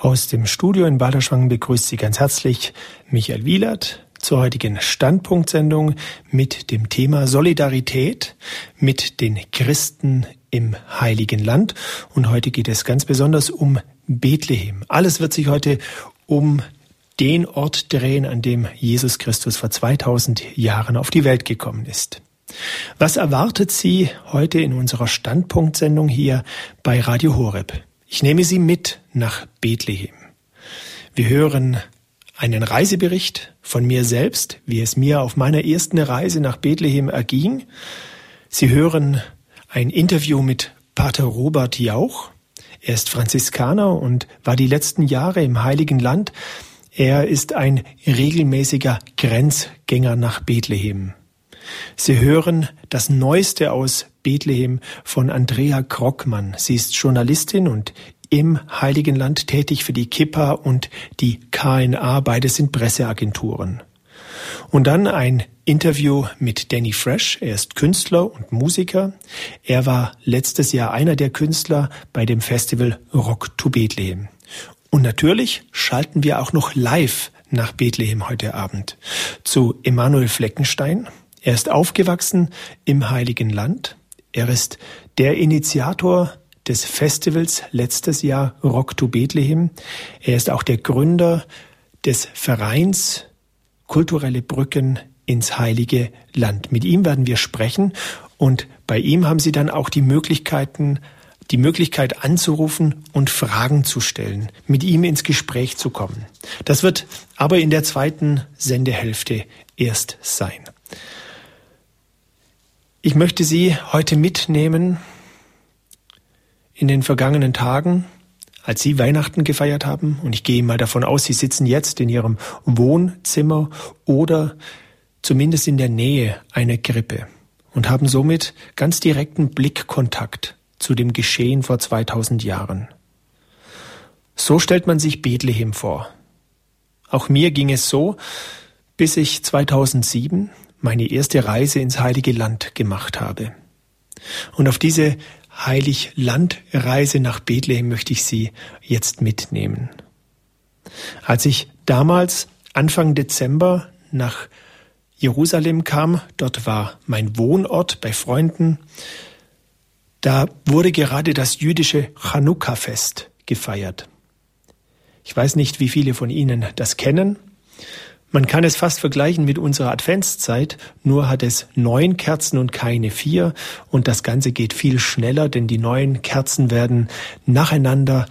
Aus dem Studio in Balderschwang begrüßt Sie ganz herzlich Michael Wielert zur heutigen Standpunktsendung mit dem Thema Solidarität mit den Christen im Heiligen Land. Und heute geht es ganz besonders um Bethlehem. Alles wird sich heute um den Ort drehen, an dem Jesus Christus vor 2000 Jahren auf die Welt gekommen ist. Was erwartet Sie heute in unserer Standpunktsendung hier bei Radio Horeb? Ich nehme Sie mit nach Bethlehem. Wir hören einen Reisebericht von mir selbst, wie es mir auf meiner ersten Reise nach Bethlehem erging. Sie hören ein Interview mit Pater Robert Jauch. Er ist Franziskaner und war die letzten Jahre im Heiligen Land. Er ist ein regelmäßiger Grenzgänger nach Bethlehem. Sie hören das Neueste aus Bethlehem von Andrea Krockmann. Sie ist Journalistin und im Heiligen Land tätig für die Kippa und die KNA. Beide sind Presseagenturen. Und dann ein Interview mit Danny Fresh. Er ist Künstler und Musiker. Er war letztes Jahr einer der Künstler bei dem Festival Rock to Bethlehem. Und natürlich schalten wir auch noch live nach Bethlehem heute Abend zu Emanuel Fleckenstein. Er ist aufgewachsen im Heiligen Land. Er ist der Initiator des Festivals letztes Jahr Rock to Bethlehem. Er ist auch der Gründer des Vereins Kulturelle Brücken ins Heilige Land. Mit ihm werden wir sprechen und bei ihm haben Sie dann auch die Möglichkeiten, die Möglichkeit anzurufen und Fragen zu stellen, mit ihm ins Gespräch zu kommen. Das wird aber in der zweiten Sendehälfte erst sein. Ich möchte Sie heute mitnehmen in den vergangenen Tagen, als Sie Weihnachten gefeiert haben, und ich gehe mal davon aus, Sie sitzen jetzt in Ihrem Wohnzimmer oder zumindest in der Nähe einer Grippe und haben somit ganz direkten Blickkontakt zu dem Geschehen vor 2000 Jahren. So stellt man sich Bethlehem vor. Auch mir ging es so, bis ich 2007 meine erste Reise ins Heilige Land gemacht habe. Und auf diese Heiliglandreise nach Bethlehem möchte ich Sie jetzt mitnehmen. Als ich damals Anfang Dezember nach Jerusalem kam, dort war mein Wohnort bei Freunden, da wurde gerade das jüdische Chanukka-Fest gefeiert. Ich weiß nicht, wie viele von Ihnen das kennen. Man kann es fast vergleichen mit unserer Adventszeit, nur hat es neun Kerzen und keine vier und das Ganze geht viel schneller, denn die neun Kerzen werden nacheinander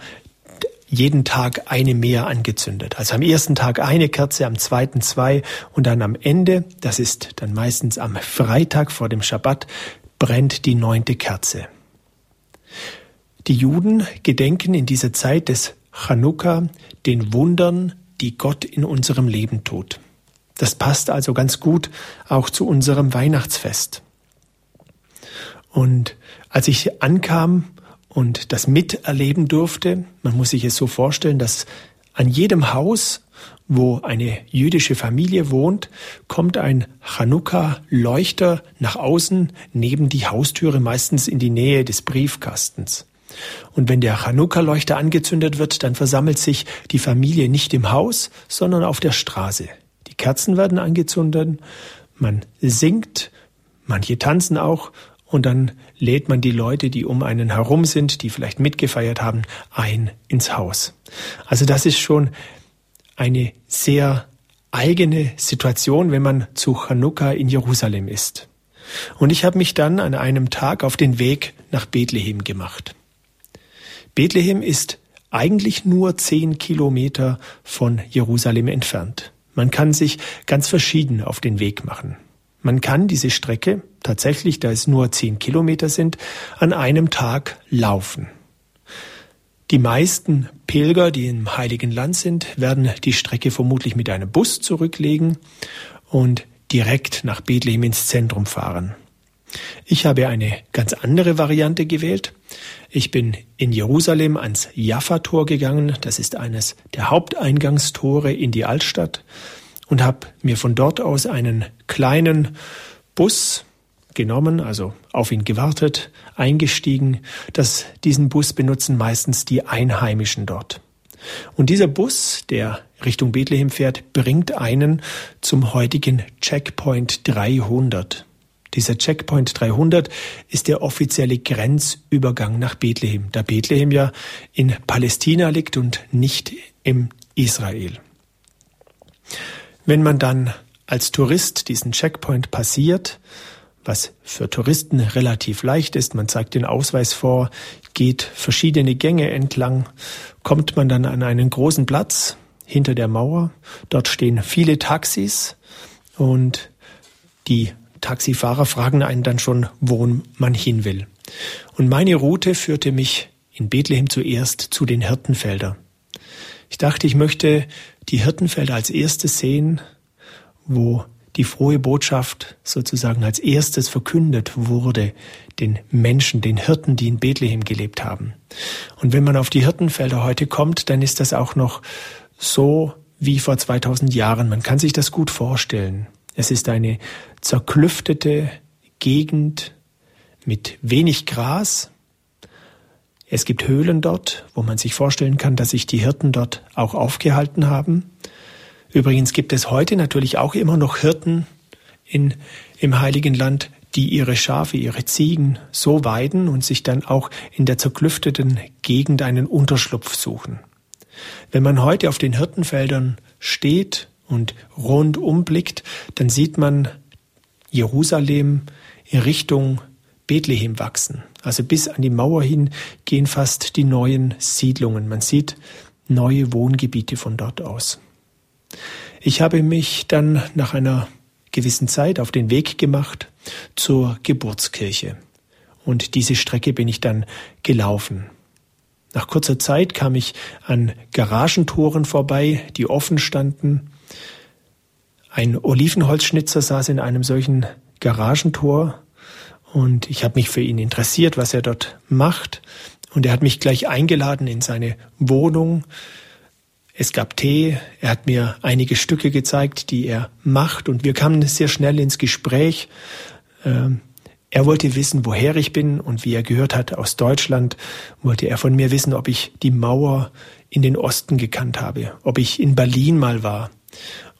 jeden Tag eine mehr angezündet. Also am ersten Tag eine Kerze, am zweiten zwei und dann am Ende, das ist dann meistens am Freitag vor dem Schabbat, brennt die neunte Kerze. Die Juden gedenken in dieser Zeit des Chanukka den Wundern die Gott in unserem Leben tut. Das passt also ganz gut auch zu unserem Weihnachtsfest. Und als ich ankam und das miterleben durfte, man muss sich es so vorstellen, dass an jedem Haus, wo eine jüdische Familie wohnt, kommt ein Chanukka-Leuchter nach außen neben die Haustüre, meistens in die Nähe des Briefkastens. Und wenn der Chanukka-Leuchter angezündet wird, dann versammelt sich die Familie nicht im Haus, sondern auf der Straße. Die Kerzen werden angezündet, man singt, manche tanzen auch und dann lädt man die Leute, die um einen herum sind, die vielleicht mitgefeiert haben, ein ins Haus. Also das ist schon eine sehr eigene Situation, wenn man zu Chanukka in Jerusalem ist. Und ich habe mich dann an einem Tag auf den Weg nach Bethlehem gemacht. Bethlehem ist eigentlich nur zehn Kilometer von Jerusalem entfernt. Man kann sich ganz verschieden auf den Weg machen. Man kann diese Strecke, tatsächlich, da es nur zehn Kilometer sind, an einem Tag laufen. Die meisten Pilger, die im Heiligen Land sind, werden die Strecke vermutlich mit einem Bus zurücklegen und direkt nach Bethlehem ins Zentrum fahren. Ich habe eine ganz andere Variante gewählt. Ich bin in Jerusalem ans Jaffa-Tor gegangen. Das ist eines der Haupteingangstore in die Altstadt und habe mir von dort aus einen kleinen Bus genommen, also auf ihn gewartet, eingestiegen. Das, diesen Bus benutzen meistens die Einheimischen dort. Und dieser Bus, der Richtung Bethlehem fährt, bringt einen zum heutigen Checkpoint 300. Dieser Checkpoint 300 ist der offizielle Grenzübergang nach Bethlehem, da Bethlehem ja in Palästina liegt und nicht im Israel. Wenn man dann als Tourist diesen Checkpoint passiert, was für Touristen relativ leicht ist, man zeigt den Ausweis vor, geht verschiedene Gänge entlang, kommt man dann an einen großen Platz hinter der Mauer. Dort stehen viele Taxis und die Taxifahrer fragen einen dann schon, wo man hin will. Und meine Route führte mich in Bethlehem zuerst zu den Hirtenfeldern. Ich dachte, ich möchte die Hirtenfelder als erstes sehen, wo die frohe Botschaft sozusagen als erstes verkündet wurde den Menschen, den Hirten, die in Bethlehem gelebt haben. Und wenn man auf die Hirtenfelder heute kommt, dann ist das auch noch so wie vor 2000 Jahren. Man kann sich das gut vorstellen. Es ist eine zerklüftete Gegend mit wenig Gras. Es gibt Höhlen dort, wo man sich vorstellen kann, dass sich die Hirten dort auch aufgehalten haben. Übrigens gibt es heute natürlich auch immer noch Hirten in, im Heiligen Land, die ihre Schafe, ihre Ziegen so weiden und sich dann auch in der zerklüfteten Gegend einen Unterschlupf suchen. Wenn man heute auf den Hirtenfeldern steht und rundum blickt, dann sieht man Jerusalem in Richtung Bethlehem wachsen. Also bis an die Mauer hin gehen fast die neuen Siedlungen. Man sieht neue Wohngebiete von dort aus. Ich habe mich dann nach einer gewissen Zeit auf den Weg gemacht zur Geburtskirche. Und diese Strecke bin ich dann gelaufen. Nach kurzer Zeit kam ich an Garagentoren vorbei, die offen standen. Ein Olivenholzschnitzer saß in einem solchen Garagentor und ich habe mich für ihn interessiert, was er dort macht. Und er hat mich gleich eingeladen in seine Wohnung. Es gab Tee, er hat mir einige Stücke gezeigt, die er macht und wir kamen sehr schnell ins Gespräch. Ähm, er wollte wissen, woher ich bin und wie er gehört hat aus Deutschland, wollte er von mir wissen, ob ich die Mauer in den Osten gekannt habe, ob ich in Berlin mal war.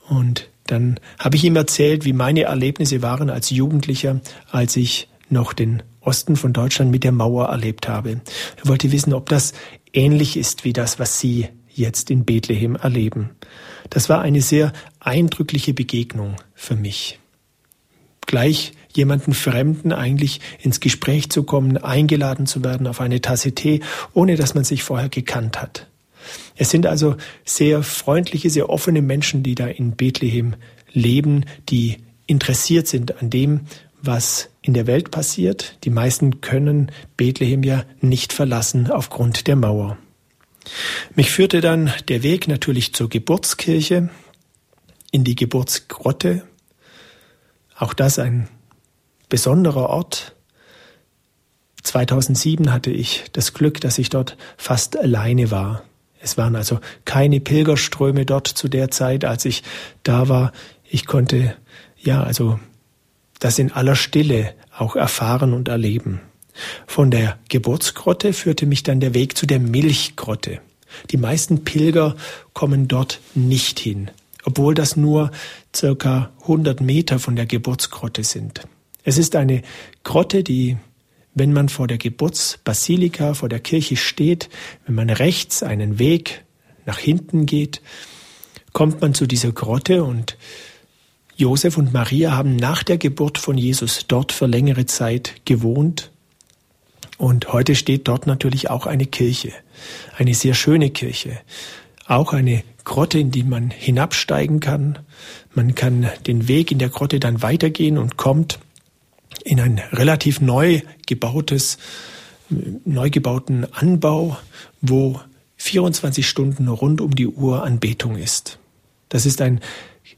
Und dann habe ich ihm erzählt, wie meine Erlebnisse waren als Jugendlicher, als ich noch den Osten von Deutschland mit der Mauer erlebt habe. Er wollte wissen, ob das ähnlich ist wie das, was Sie jetzt in Bethlehem erleben. Das war eine sehr eindrückliche Begegnung für mich. Gleich jemanden Fremden eigentlich ins Gespräch zu kommen, eingeladen zu werden auf eine Tasse Tee, ohne dass man sich vorher gekannt hat. Es sind also sehr freundliche, sehr offene Menschen, die da in Bethlehem leben, die interessiert sind an dem, was in der Welt passiert. Die meisten können Bethlehem ja nicht verlassen aufgrund der Mauer. Mich führte dann der Weg natürlich zur Geburtskirche, in die Geburtsgrotte. Auch das ein besonderer Ort. 2007 hatte ich das Glück, dass ich dort fast alleine war. Es waren also keine Pilgerströme dort zu der Zeit, als ich da war. Ich konnte, ja, also das in aller Stille auch erfahren und erleben. Von der Geburtsgrotte führte mich dann der Weg zu der Milchgrotte. Die meisten Pilger kommen dort nicht hin, obwohl das nur circa 100 Meter von der Geburtsgrotte sind. Es ist eine Grotte, die wenn man vor der Geburtsbasilika, vor der Kirche steht, wenn man rechts einen Weg nach hinten geht, kommt man zu dieser Grotte und Josef und Maria haben nach der Geburt von Jesus dort für längere Zeit gewohnt. Und heute steht dort natürlich auch eine Kirche, eine sehr schöne Kirche, auch eine Grotte, in die man hinabsteigen kann. Man kann den Weg in der Grotte dann weitergehen und kommt in ein relativ neu gebautes, neu gebauten Anbau, wo 24 Stunden rund um die Uhr Anbetung ist. Das ist ein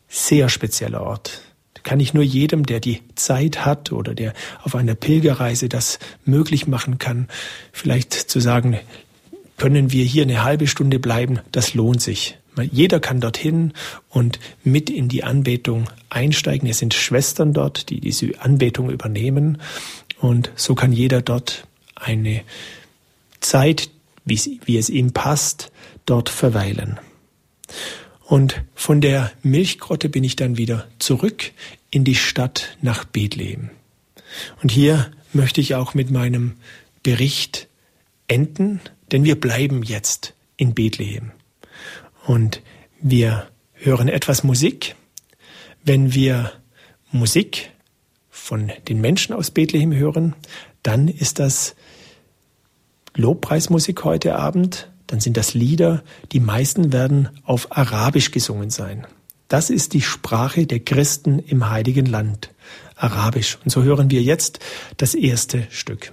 sehr spezieller Ort. Da kann ich nur jedem, der die Zeit hat oder der auf einer Pilgerreise das möglich machen kann, vielleicht zu sagen, können wir hier eine halbe Stunde bleiben, das lohnt sich. Jeder kann dorthin und mit in die Anbetung einsteigen. Es sind Schwestern dort, die diese Anbetung übernehmen. Und so kann jeder dort eine Zeit, wie, es ihm passt, dort verweilen. Und von der Milchgrotte bin ich dann wieder zurück in die Stadt nach Bethlehem. Und hier möchte ich auch mit meinem Bericht enden, denn wir bleiben jetzt in Bethlehem. Und wir hören etwas Musik. Wenn wir Musik von den Menschen aus Bethlehem hören, dann ist das Lobpreismusik heute Abend, dann sind das Lieder, die meisten werden auf Arabisch gesungen sein. Das ist die Sprache der Christen im heiligen Land, Arabisch. Und so hören wir jetzt das erste Stück.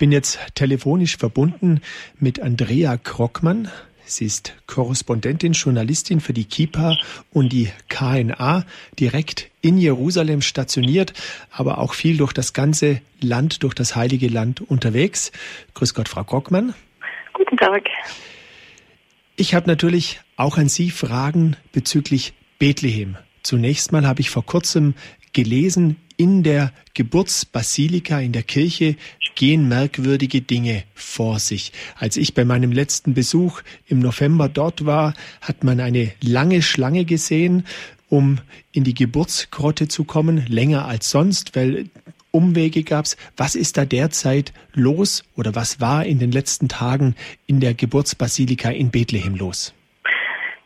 Bin jetzt telefonisch verbunden mit Andrea Krockmann. Sie ist Korrespondentin, Journalistin für die KIPA und die KNA, direkt in Jerusalem stationiert, aber auch viel durch das ganze Land, durch das heilige Land unterwegs. Grüß Gott, Frau Krockmann. Guten Tag. Ich habe natürlich auch an Sie Fragen bezüglich Bethlehem. Zunächst mal habe ich vor kurzem gelesen, in der Geburtsbasilika in der Kirche gehen merkwürdige Dinge vor sich. Als ich bei meinem letzten Besuch im November dort war, hat man eine lange Schlange gesehen, um in die Geburtsgrotte zu kommen, länger als sonst, weil Umwege gab's. Was ist da derzeit los oder was war in den letzten Tagen in der Geburtsbasilika in Bethlehem los?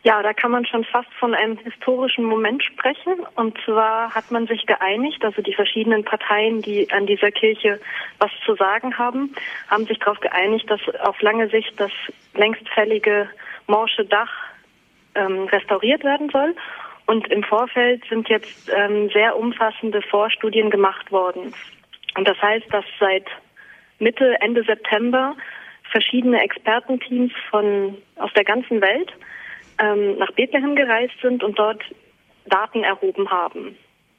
Ja, da kann man schon fast von einem historischen Moment sprechen. Und zwar hat man sich geeinigt, also die verschiedenen Parteien, die an dieser Kirche was zu sagen haben, haben sich darauf geeinigt, dass auf lange Sicht das längst fällige morsche Dach ähm, restauriert werden soll. Und im Vorfeld sind jetzt ähm, sehr umfassende Vorstudien gemacht worden. Und das heißt, dass seit Mitte, Ende September verschiedene Expertenteams von aus der ganzen Welt ähm, nach Bethlehem gereist sind und dort Daten erhoben haben.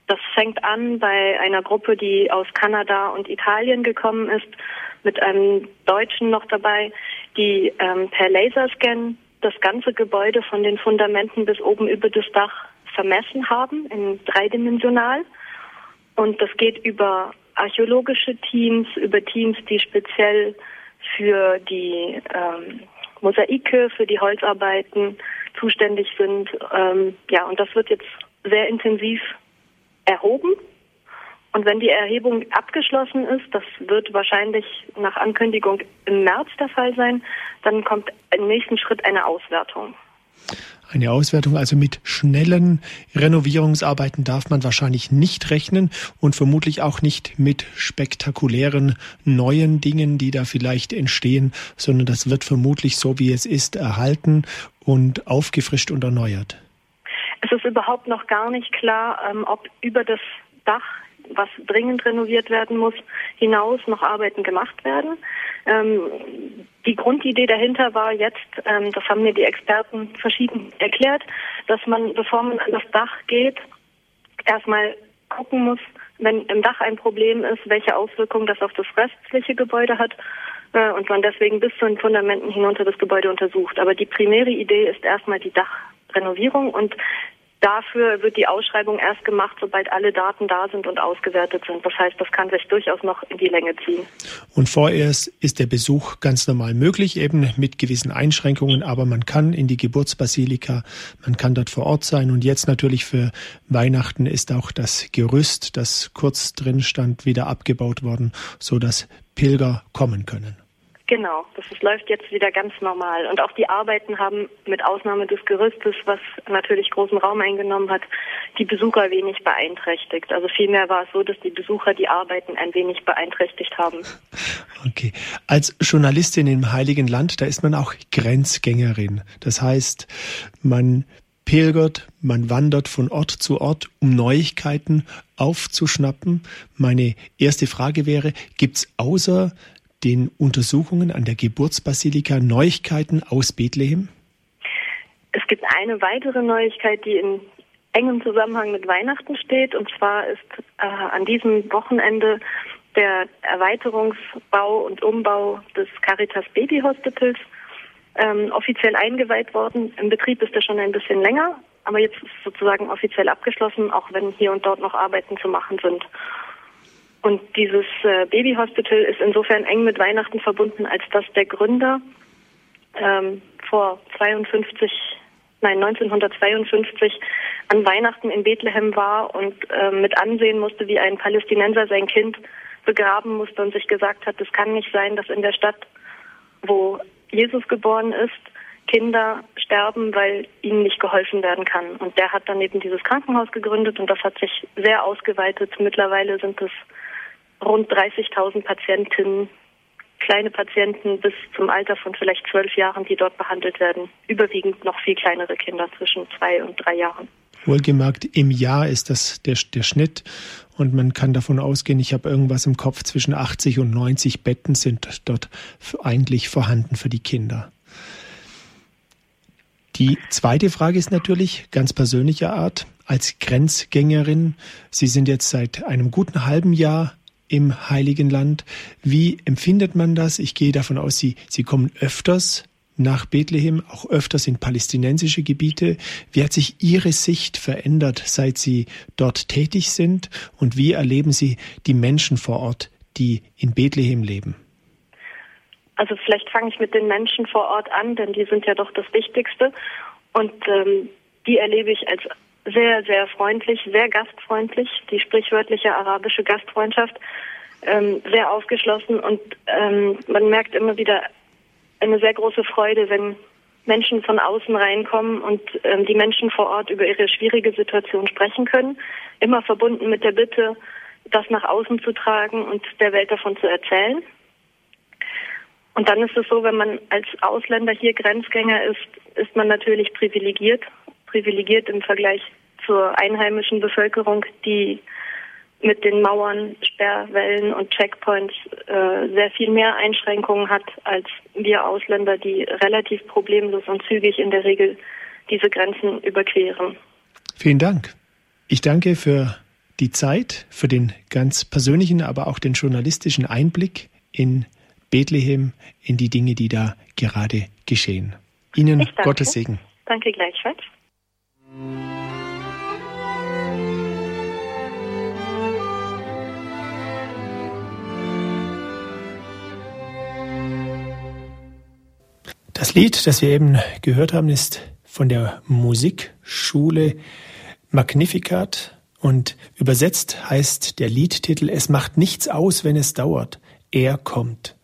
Das fängt an bei einer Gruppe, die aus Kanada und Italien gekommen ist, mit einem Deutschen noch dabei, die ähm, per Laserscan das ganze Gebäude von den Fundamenten bis oben über das Dach vermessen haben, in dreidimensional. Und das geht über archäologische Teams, über Teams, die speziell für die ähm, Mosaike, für die Holzarbeiten zuständig sind. Ähm, ja, und das wird jetzt sehr intensiv erhoben. Und wenn die Erhebung abgeschlossen ist, das wird wahrscheinlich nach Ankündigung im März der Fall sein, dann kommt im nächsten Schritt eine Auswertung. Eine Auswertung, also mit schnellen Renovierungsarbeiten darf man wahrscheinlich nicht rechnen und vermutlich auch nicht mit spektakulären neuen Dingen, die da vielleicht entstehen, sondern das wird vermutlich so, wie es ist, erhalten und aufgefrischt und erneuert. Es ist überhaupt noch gar nicht klar, ähm, ob über das Dach was dringend renoviert werden muss, hinaus noch Arbeiten gemacht werden. Ähm, die Grundidee dahinter war jetzt, ähm, das haben mir die Experten verschieden erklärt, dass man, bevor man an das Dach geht, erstmal gucken muss, wenn im Dach ein Problem ist, welche Auswirkungen das auf das restliche Gebäude hat äh, und man deswegen bis zu den Fundamenten hinunter das Gebäude untersucht. Aber die primäre Idee ist erstmal die Dachrenovierung und Dafür wird die Ausschreibung erst gemacht, sobald alle Daten da sind und ausgewertet sind. Das heißt, das kann sich durchaus noch in die Länge ziehen. Und vorerst ist der Besuch ganz normal möglich, eben mit gewissen Einschränkungen, aber man kann in die Geburtsbasilika, man kann dort vor Ort sein. Und jetzt natürlich für Weihnachten ist auch das Gerüst, das kurz drin stand, wieder abgebaut worden, so dass Pilger kommen können. Genau, das ist, läuft jetzt wieder ganz normal. Und auch die Arbeiten haben mit Ausnahme des Gerüstes, was natürlich großen Raum eingenommen hat, die Besucher wenig beeinträchtigt. Also vielmehr war es so, dass die Besucher die Arbeiten ein wenig beeinträchtigt haben. Okay. Als Journalistin im Heiligen Land, da ist man auch Grenzgängerin. Das heißt, man pilgert, man wandert von Ort zu Ort, um Neuigkeiten aufzuschnappen. Meine erste Frage wäre, gibt's außer den Untersuchungen an der Geburtsbasilika Neuigkeiten aus Bethlehem? Es gibt eine weitere Neuigkeit, die in engem Zusammenhang mit Weihnachten steht. Und zwar ist äh, an diesem Wochenende der Erweiterungsbau und Umbau des Caritas Baby Hospitals ähm, offiziell eingeweiht worden. Im Betrieb ist er schon ein bisschen länger, aber jetzt ist es sozusagen offiziell abgeschlossen, auch wenn hier und dort noch Arbeiten zu machen sind. Und dieses äh, Babyhospital ist insofern eng mit Weihnachten verbunden, als dass der Gründer ähm, vor 52, nein 1952 an Weihnachten in Bethlehem war und äh, mit ansehen musste, wie ein Palästinenser sein Kind begraben musste und sich gesagt hat, es kann nicht sein, dass in der Stadt, wo Jesus geboren ist, Kinder sterben, weil ihnen nicht geholfen werden kann. Und der hat dann eben dieses Krankenhaus gegründet und das hat sich sehr ausgeweitet. Mittlerweile sind es rund 30.000 Patientinnen, kleine Patienten bis zum Alter von vielleicht zwölf Jahren, die dort behandelt werden. Überwiegend noch viel kleinere Kinder zwischen zwei und drei Jahren. Wohlgemerkt, im Jahr ist das der, der Schnitt und man kann davon ausgehen, ich habe irgendwas im Kopf, zwischen 80 und 90 Betten sind dort eigentlich vorhanden für die Kinder. Die zweite Frage ist natürlich ganz persönlicher Art. Als Grenzgängerin, Sie sind jetzt seit einem guten halben Jahr im Heiligen Land. Wie empfindet man das? Ich gehe davon aus, Sie, Sie kommen öfters nach Bethlehem, auch öfters in palästinensische Gebiete. Wie hat sich Ihre Sicht verändert, seit Sie dort tätig sind? Und wie erleben Sie die Menschen vor Ort, die in Bethlehem leben? Also vielleicht fange ich mit den Menschen vor Ort an, denn die sind ja doch das Wichtigste. Und ähm, die erlebe ich als sehr, sehr freundlich, sehr gastfreundlich, die sprichwörtliche arabische Gastfreundschaft, ähm, sehr aufgeschlossen und ähm, man merkt immer wieder eine sehr große Freude, wenn Menschen von außen reinkommen und ähm, die Menschen vor Ort über ihre schwierige Situation sprechen können, immer verbunden mit der Bitte, das nach außen zu tragen und der Welt davon zu erzählen. Und dann ist es so, wenn man als Ausländer hier Grenzgänger ist, ist man natürlich privilegiert privilegiert im Vergleich zur einheimischen Bevölkerung, die mit den Mauern, Sperrwellen und Checkpoints äh, sehr viel mehr Einschränkungen hat als wir Ausländer, die relativ problemlos und zügig in der Regel diese Grenzen überqueren. Vielen Dank. Ich danke für die Zeit, für den ganz persönlichen, aber auch den journalistischen Einblick in Bethlehem, in die Dinge, die da gerade geschehen. Ihnen Gottes Segen. Danke gleichfalls. Das Lied, das wir eben gehört haben, ist von der Musikschule Magnificat und übersetzt heißt der Liedtitel Es macht nichts aus, wenn es dauert. Er kommt.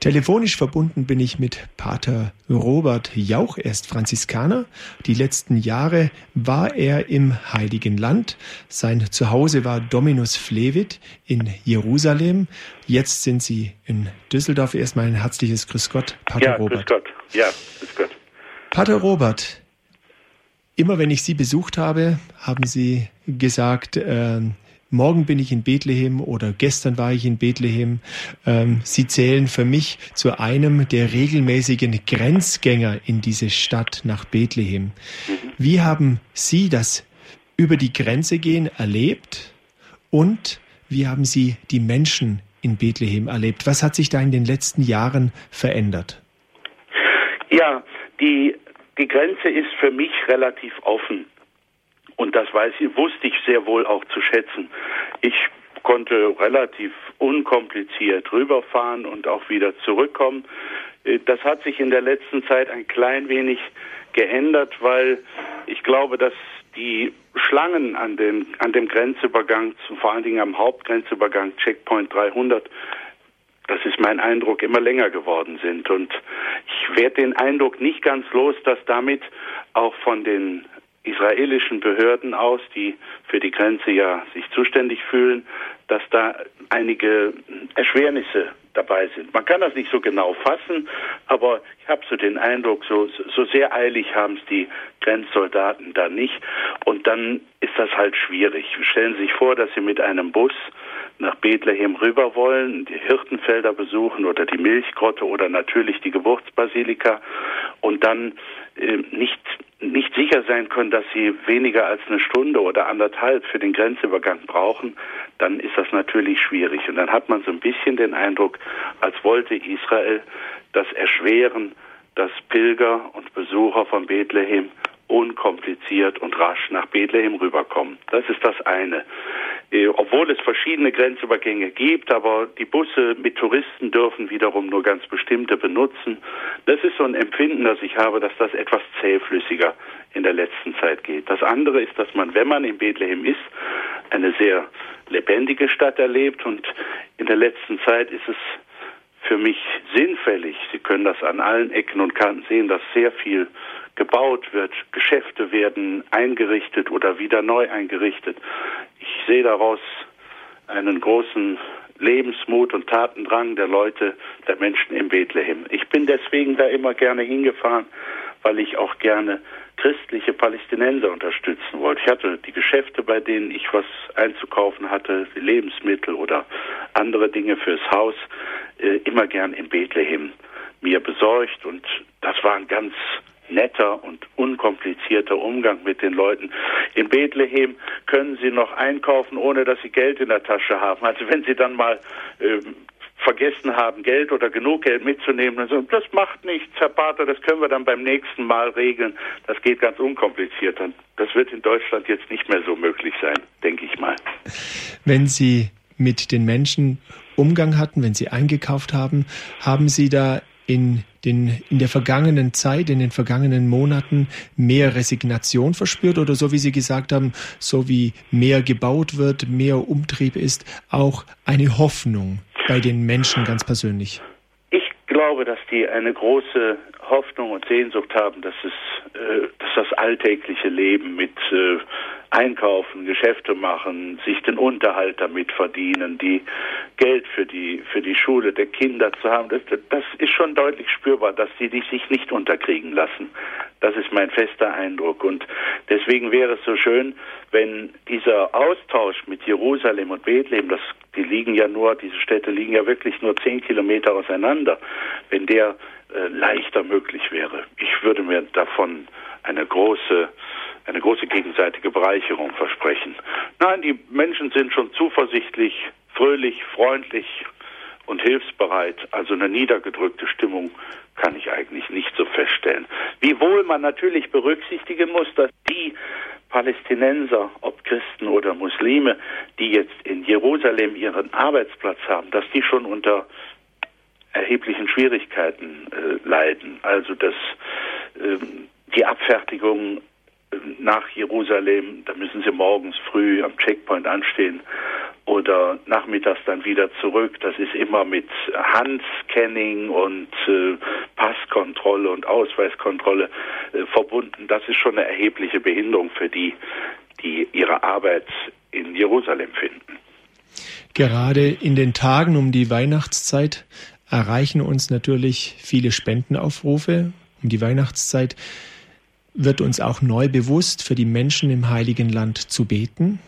Telefonisch verbunden bin ich mit Pater Robert Jauch. Er ist Franziskaner. Die letzten Jahre war er im Heiligen Land. Sein Zuhause war Dominus Flevit in Jerusalem. Jetzt sind Sie in Düsseldorf. Erstmal ein herzliches Grüß Gott, Pater ja, Robert. Grüß Gott. Ja, grüß Gott. Pater Robert, immer wenn ich Sie besucht habe, haben Sie gesagt, äh, morgen bin ich in Bethlehem oder gestern war ich in Bethlehem. Ähm, sie zählen für mich zu einem der regelmäßigen Grenzgänger in diese Stadt nach Bethlehem. Wie haben Sie das über die Grenze gehen erlebt und wie haben Sie die Menschen in Bethlehem erlebt? Was hat sich da in den letzten Jahren verändert? Ja, die, die Grenze ist für mich relativ offen. Und das weiß wusste ich sehr wohl auch zu schätzen. Ich konnte relativ unkompliziert rüberfahren und auch wieder zurückkommen. Äh, das hat sich in der letzten Zeit ein klein wenig geändert, weil ich glaube, dass die Schlangen an dem, an dem Grenzübergang, vor allen Dingen am Hauptgrenzübergang Checkpoint 300, das ist mein Eindruck, immer länger geworden sind. Und ich werde den Eindruck nicht ganz los, dass damit auch von den israelischen Behörden aus, die für die Grenze ja sich zuständig fühlen, dass da einige Erschwernisse dabei sind. Man kann das nicht so genau fassen, aber ich habe so den Eindruck, so, so sehr eilig haben es die Grenzsoldaten da nicht. Und dann ist das halt schwierig. Stellen Sie sich vor, dass Sie mit einem Bus nach Bethlehem rüber wollen, die Hirtenfelder besuchen oder die Milchgrotte oder natürlich die Geburtsbasilika und dann äh, nicht nicht sicher sein können, dass sie weniger als eine Stunde oder anderthalb für den Grenzübergang brauchen, dann ist das natürlich schwierig. Und dann hat man so ein bisschen den Eindruck, als wollte Israel das erschweren, dass Pilger und Besucher von Bethlehem unkompliziert und rasch nach Bethlehem rüberkommen. Das ist das eine. Äh, obwohl es verschiedene Grenzübergänge gibt, aber die Busse mit Touristen dürfen wiederum nur ganz bestimmte benutzen. Das ist so ein Empfinden, das ich habe, dass das etwas zähflüssiger in der letzten Zeit geht. Das andere ist, dass man, wenn man in Bethlehem ist, eine sehr lebendige Stadt erlebt und in der letzten Zeit ist es für mich sinnfällig. Sie können das an allen Ecken und Kanten sehen, dass sehr viel gebaut wird, Geschäfte werden eingerichtet oder wieder neu eingerichtet. Ich sehe daraus einen großen Lebensmut und Tatendrang der Leute, der Menschen in Bethlehem. Ich bin deswegen da immer gerne hingefahren, weil ich auch gerne christliche Palästinenser unterstützen wollte. Ich hatte die Geschäfte, bei denen ich was einzukaufen hatte, Lebensmittel oder andere Dinge fürs Haus, äh, immer gern in Bethlehem mir besorgt und das war ein ganz netter und unkomplizierter Umgang mit den Leuten. In Bethlehem können Sie noch einkaufen, ohne dass Sie Geld in der Tasche haben. Also wenn Sie dann mal äh, vergessen haben, Geld oder genug Geld mitzunehmen. Also, das macht nichts, Herr Pater, das können wir dann beim nächsten Mal regeln. Das geht ganz unkompliziert. Das wird in Deutschland jetzt nicht mehr so möglich sein, denke ich mal. Wenn Sie mit den Menschen Umgang hatten, wenn Sie eingekauft haben, haben Sie da in, den, in der vergangenen Zeit, in den vergangenen Monaten mehr Resignation verspürt oder so wie Sie gesagt haben, so wie mehr gebaut wird, mehr Umtrieb ist, auch eine Hoffnung bei den Menschen ganz persönlich? Ich glaube, dass die eine große Hoffnung und Sehnsucht haben, dass es, äh, dass das alltägliche Leben mit äh, einkaufen, Geschäfte machen, sich den Unterhalt damit verdienen, die Geld für die für die Schule der Kinder zu haben, das, das ist schon deutlich spürbar, dass sie sich nicht unterkriegen lassen. Das ist mein fester Eindruck und deswegen wäre es so schön, wenn dieser Austausch mit Jerusalem und Bethlehem, das die liegen ja nur, diese Städte liegen ja wirklich nur zehn Kilometer auseinander, wenn der äh, leichter möglich wäre. Ich würde mir davon eine große eine große gegenseitige Bereicherung versprechen. Nein, die Menschen sind schon zuversichtlich, fröhlich, freundlich und hilfsbereit. Also eine niedergedrückte Stimmung kann ich eigentlich nicht so feststellen. Wiewohl man natürlich berücksichtigen muss, dass die Palästinenser, ob Christen oder Muslime, die jetzt in Jerusalem ihren Arbeitsplatz haben, dass die schon unter erheblichen Schwierigkeiten äh, leiden. Also dass ähm, die Abfertigung nach Jerusalem, da müssen sie morgens früh am Checkpoint anstehen oder nachmittags dann wieder zurück. Das ist immer mit Handscanning und äh, Passkontrolle und Ausweiskontrolle äh, verbunden. Das ist schon eine erhebliche Behinderung für die, die ihre Arbeit in Jerusalem finden. Gerade in den Tagen um die Weihnachtszeit erreichen uns natürlich viele Spendenaufrufe um die Weihnachtszeit wird uns auch neu bewusst, für die Menschen im Heiligen Land zu beten.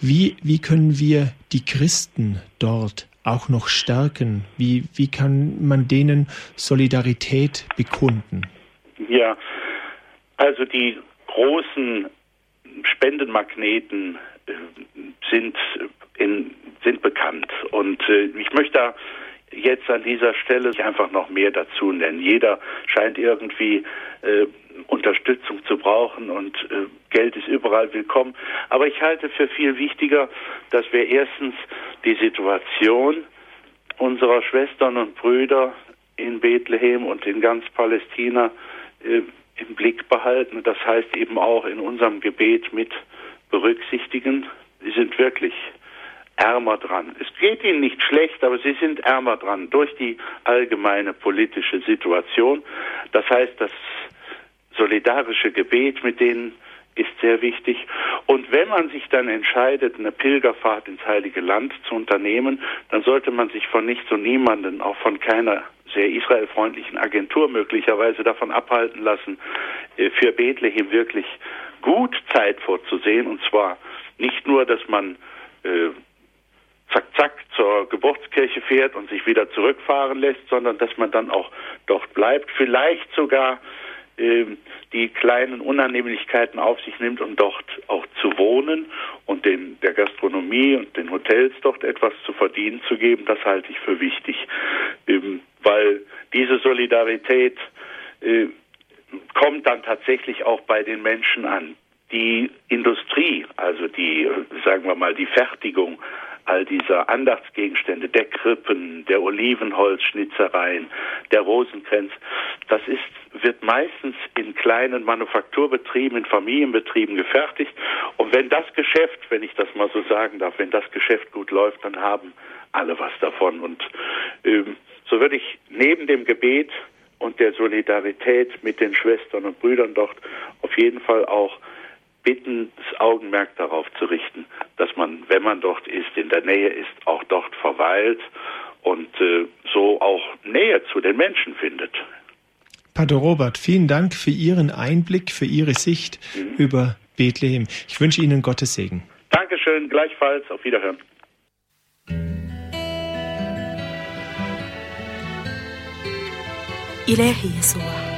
Wie, wie können wir die Christen dort auch noch stärken? Wie, wie kann man denen Solidarität bekunden? Ja, also die großen Spendenmagneten äh, sind, in, sind bekannt. Und äh, ich möchte da jetzt an dieser Stelle einfach noch mehr dazu nennen. Jeder scheint irgendwie äh, Unterstützung zu brauchen und äh, Geld ist überall willkommen. Aber ich halte für viel wichtiger, dass wir erstens die Situation unserer Schwestern und Brüder in Bethlehem und in ganz Palästina äh, im Blick behalten. Das heißt eben auch in unserem Gebet mit berücksichtigen. Sie sind wirklich ärmer dran. Es geht ihnen nicht schlecht, aber sie sind ärmer dran durch die allgemeine politische Situation. Das heißt, das solidarische Gebet mit denen ist sehr wichtig. Und wenn man sich dann entscheidet, eine Pilgerfahrt ins Heilige Land zu unternehmen, dann sollte man sich von nichts und niemanden, auch von keiner sehr israelfreundlichen Agentur möglicherweise davon abhalten lassen, äh, für Bethlehem wirklich gut Zeit vorzusehen. Und zwar nicht nur, dass man äh, zack, zack zur Geburtskirche fährt und sich wieder zurückfahren lässt, sondern dass man dann auch dort bleibt, vielleicht sogar die kleinen Unannehmlichkeiten auf sich nimmt, um dort auch zu wohnen und den, der Gastronomie und den Hotels dort etwas zu verdienen zu geben, das halte ich für wichtig, ähm, weil diese Solidarität äh, kommt dann tatsächlich auch bei den Menschen an. Die Industrie, also die, sagen wir mal, die Fertigung all dieser Andachtsgegenstände, der Krippen, der Olivenholzschnitzereien, der Rosenkränz, das ist, wird meistens in kleinen Manufakturbetrieben, in Familienbetrieben gefertigt. Und wenn das Geschäft, wenn ich das mal so sagen darf, wenn das Geschäft gut läuft, dann haben alle was davon. Und ähm, so würde ich neben dem Gebet und der Solidarität mit den Schwestern und Brüdern dort auf jeden Fall auch bitten, das Augenmerk darauf zu richten, dass man, wenn man dort ist, in der Nähe ist, auch dort verweilt und äh, so auch Nähe zu den Menschen findet. Pater Robert, vielen Dank für Ihren Einblick, für Ihre Sicht mhm. über Bethlehem. Ich wünsche Ihnen Gottes Segen. Dankeschön, gleichfalls. Auf Wiederhören. إلهي يسوع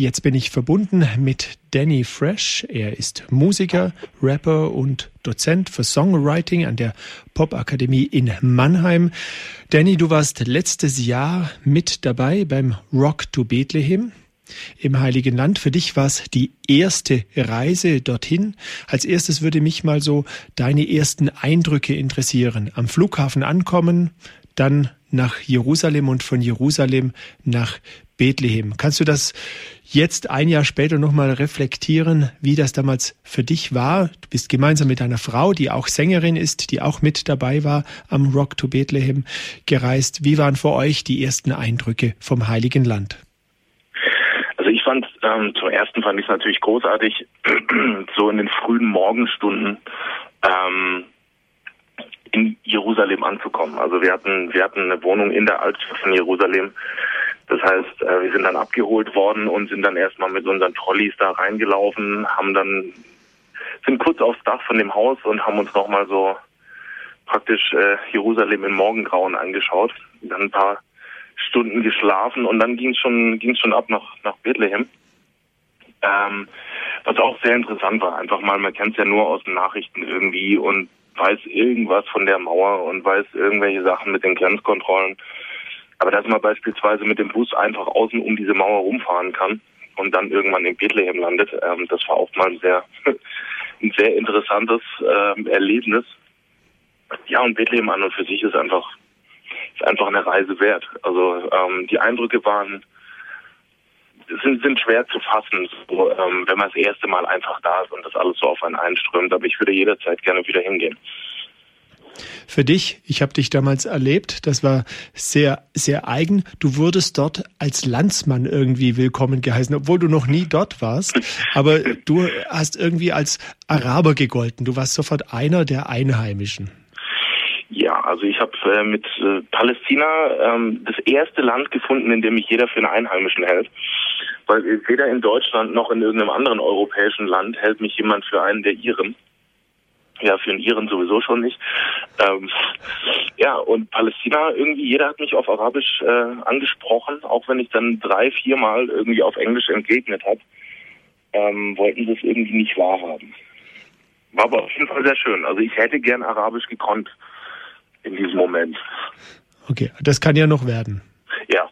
Jetzt bin ich verbunden mit Danny Fresh. Er ist Musiker, Rapper und Dozent für Songwriting an der Popakademie in Mannheim. Danny, du warst letztes Jahr mit dabei beim Rock to Bethlehem im Heiligen Land. Für dich war es die erste Reise dorthin. Als erstes würde mich mal so deine ersten Eindrücke interessieren. Am Flughafen ankommen, dann nach Jerusalem und von Jerusalem nach Bethlehem. Kannst du das jetzt ein Jahr später nochmal reflektieren, wie das damals für dich war? Du bist gemeinsam mit deiner Frau, die auch Sängerin ist, die auch mit dabei war, am Rock to Bethlehem gereist. Wie waren für euch die ersten Eindrücke vom Heiligen Land? Also ich fand, ähm, zum ersten fand ich es natürlich großartig, so in den frühen Morgenstunden ähm, in Jerusalem anzukommen. Also wir hatten, wir hatten eine Wohnung in der Altstadt von Jerusalem das heißt, äh, wir sind dann abgeholt worden und sind dann erstmal mit unseren Trolleys da reingelaufen, haben dann sind kurz aufs Dach von dem Haus und haben uns nochmal so praktisch äh, Jerusalem im Morgengrauen angeschaut. Dann ein paar Stunden geschlafen und dann ging es schon ging's schon ab nach nach Bethlehem. Ähm, was auch sehr interessant war, einfach mal, man kennt es ja nur aus den Nachrichten irgendwie und weiß irgendwas von der Mauer und weiß irgendwelche Sachen mit den Grenzkontrollen. Aber dass man beispielsweise mit dem Bus einfach außen um diese Mauer rumfahren kann und dann irgendwann in Bethlehem landet, ähm, das war auch mal ein sehr, ein sehr interessantes ähm, Erlebnis. Ja, und Bethlehem an und für sich ist einfach, ist einfach eine Reise wert. Also ähm, die Eindrücke waren sind, sind schwer zu fassen, so, ähm, wenn man das erste Mal einfach da ist und das alles so auf einen einströmt. Aber ich würde jederzeit gerne wieder hingehen für dich. Ich habe dich damals erlebt. Das war sehr, sehr eigen. Du wurdest dort als Landsmann irgendwie willkommen geheißen, obwohl du noch nie dort warst. Aber du hast irgendwie als Araber gegolten. Du warst sofort einer der Einheimischen. Ja, also ich habe äh, mit äh, Palästina ähm, das erste Land gefunden, in dem mich jeder für einen Einheimischen hält. Weil weder in Deutschland noch in irgendeinem anderen europäischen Land hält mich jemand für einen der Iren ja, für den Iren sowieso schon nicht. Ähm, ja, und Palästina, irgendwie, jeder hat mich auf Arabisch äh, angesprochen, auch wenn ich dann drei, viermal irgendwie auf Englisch entgegnet habe, ähm, wollten sie es irgendwie nicht wahrhaben. War aber auf jeden Fall sehr schön. Also ich hätte gern Arabisch gekonnt in diesem Moment. Okay, das kann ja noch werden. Ja.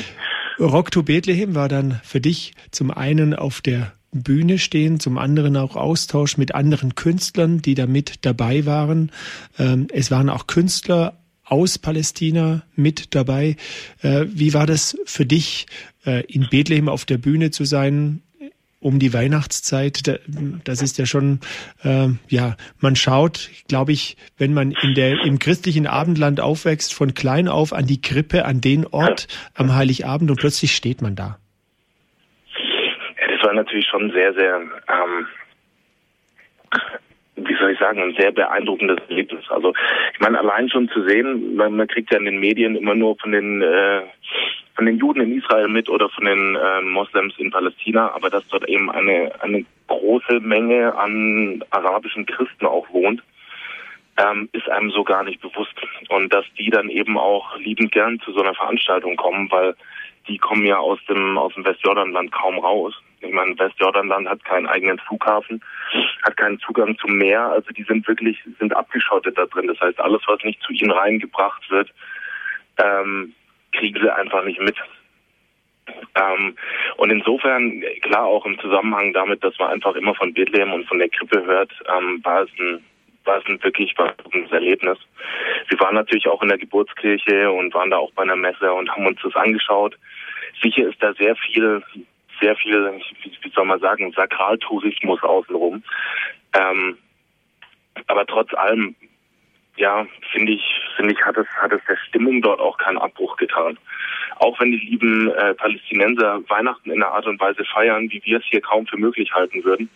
Rock to Bethlehem war dann für dich zum einen auf der Bühne stehen, zum anderen auch Austausch mit anderen Künstlern, die da mit dabei waren. Ähm, es waren auch Künstler aus Palästina mit dabei. Äh, wie war das für dich, äh, in Bethlehem auf der Bühne zu sein? um die Weihnachtszeit, das ist ja schon, äh, ja, man schaut, glaube ich, wenn man in der, im christlichen Abendland aufwächst, von klein auf an die Krippe, an den Ort am Heiligabend und plötzlich steht man da war natürlich schon sehr, sehr, ähm, wie soll ich sagen, ein sehr beeindruckendes Erlebnis. Also ich meine, allein schon zu sehen, man, man kriegt ja in den Medien immer nur von den äh, von den Juden in Israel mit oder von den äh, Moslems in Palästina, aber dass dort eben eine eine große Menge an arabischen Christen auch wohnt, ähm, ist einem so gar nicht bewusst. Und dass die dann eben auch liebend gern zu so einer Veranstaltung kommen, weil die kommen ja aus dem aus dem Westjordanland kaum raus. Ich meine, Westjordanland hat keinen eigenen Flughafen, hat keinen Zugang zum Meer. Also die sind wirklich, sind abgeschottet da drin. Das heißt, alles, was nicht zu ihnen reingebracht wird, ähm, kriegen sie einfach nicht mit. Ähm, und insofern, klar, auch im Zusammenhang damit, dass man einfach immer von Bethlehem und von der Krippe hört, ähm, war es ein war es ein wirklich beeindruckendes Erlebnis. Wir waren natürlich auch in der Geburtskirche und waren da auch bei einer Messe und haben uns das angeschaut. Sicher ist da sehr viel, sehr viel, wie soll man sagen, Sakraltourismus außenrum. Ähm, aber trotz allem, ja, finde ich, finde ich, hat es, hat es der Stimmung dort auch keinen Abbruch getan. Auch wenn die lieben äh, Palästinenser Weihnachten in einer Art und Weise feiern, wie wir es hier kaum für möglich halten würden,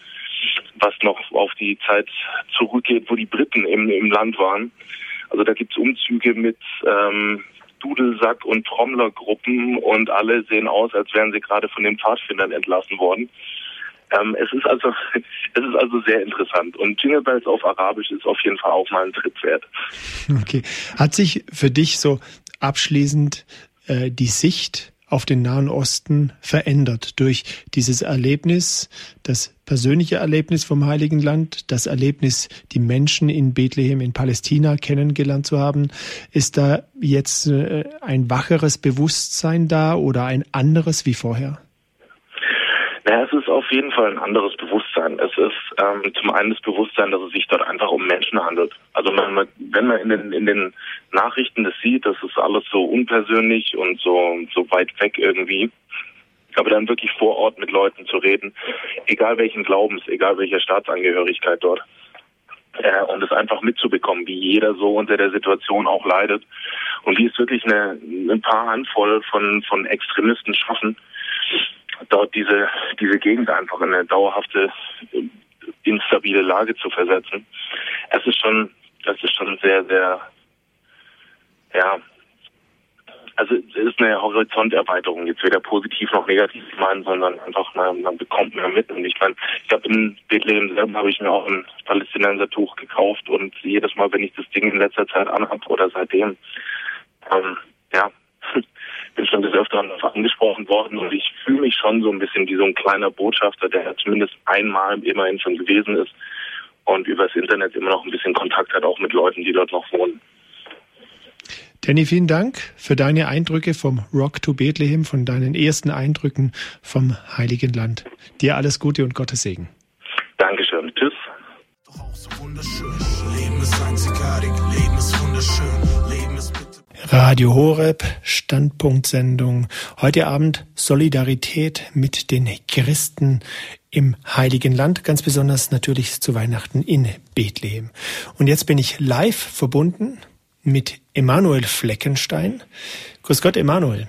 was noch auf die Zeit zurückgeht, wo die Briten im, im Land waren. Also da gibt's Umzüge mit ähm, Dudelsack- und Trommlergruppen und alle sehen aus, als wären sie gerade von den Pfadfindern entlassen worden. Ähm, es ist also es ist also sehr interessant und Jingle Bells auf Arabisch ist auf jeden Fall auch mal ein Trip wert. Okay, hat sich für dich so abschließend äh, die Sicht auf den Nahen Osten verändert durch dieses Erlebnis, das persönliche Erlebnis vom Heiligen Land, das Erlebnis, die Menschen in Bethlehem in Palästina kennengelernt zu haben. Ist da jetzt äh, ein wacheres Bewusstsein da oder ein anderes wie vorher? Naja, es ist auf jeden Fall ein anderes Bewusstsein. Es ist ähm, zum einen das Bewusstsein, dass es sich dort einfach um Menschen handelt. Also wenn man, wenn man in den, in den Nachrichten das sieht, das ist alles so unpersönlich und so, so weit weg irgendwie. Aber dann wirklich vor Ort mit Leuten zu reden, egal welchen Glaubens, egal welcher Staatsangehörigkeit dort. Äh, und es einfach mitzubekommen, wie jeder so unter der Situation auch leidet und wie es wirklich eine, ein paar Handvoll von, von Extremisten schaffen, dort diese, diese Gegend einfach in eine dauerhafte, instabile Lage zu versetzen. Es ist schon, das ist schon sehr, sehr, ja, also es ist eine Horizonterweiterung, jetzt weder positiv noch negativ gemeint, sondern einfach man, man bekommt mehr mit. Und ich meine, ich habe in Bethlehem selber habe ich mir auch ein Palästinenser-Tuch gekauft und jedes Mal, wenn ich das Ding in letzter Zeit anhabe oder seitdem, ähm, ja, bin schon des Öfteren angesprochen worden und ich fühle mich schon so ein bisschen wie so ein kleiner Botschafter, der zumindest einmal immerhin schon gewesen ist und übers Internet immer noch ein bisschen Kontakt hat, auch mit Leuten, die dort noch wohnen. Danny, vielen Dank für deine Eindrücke vom Rock to Bethlehem, von deinen ersten Eindrücken vom Heiligen Land. Dir alles Gute und Gottes Segen. Dankeschön. Tschüss. Doch auch so wunderschön. Leben ist einzigartig. Leben ist wunderschön. Leben ist Radio Horeb, Standpunktsendung. Heute Abend Solidarität mit den Christen im Heiligen Land, ganz besonders natürlich zu Weihnachten in Bethlehem. Und jetzt bin ich live verbunden mit Emanuel Fleckenstein. Grüß Gott, Emanuel.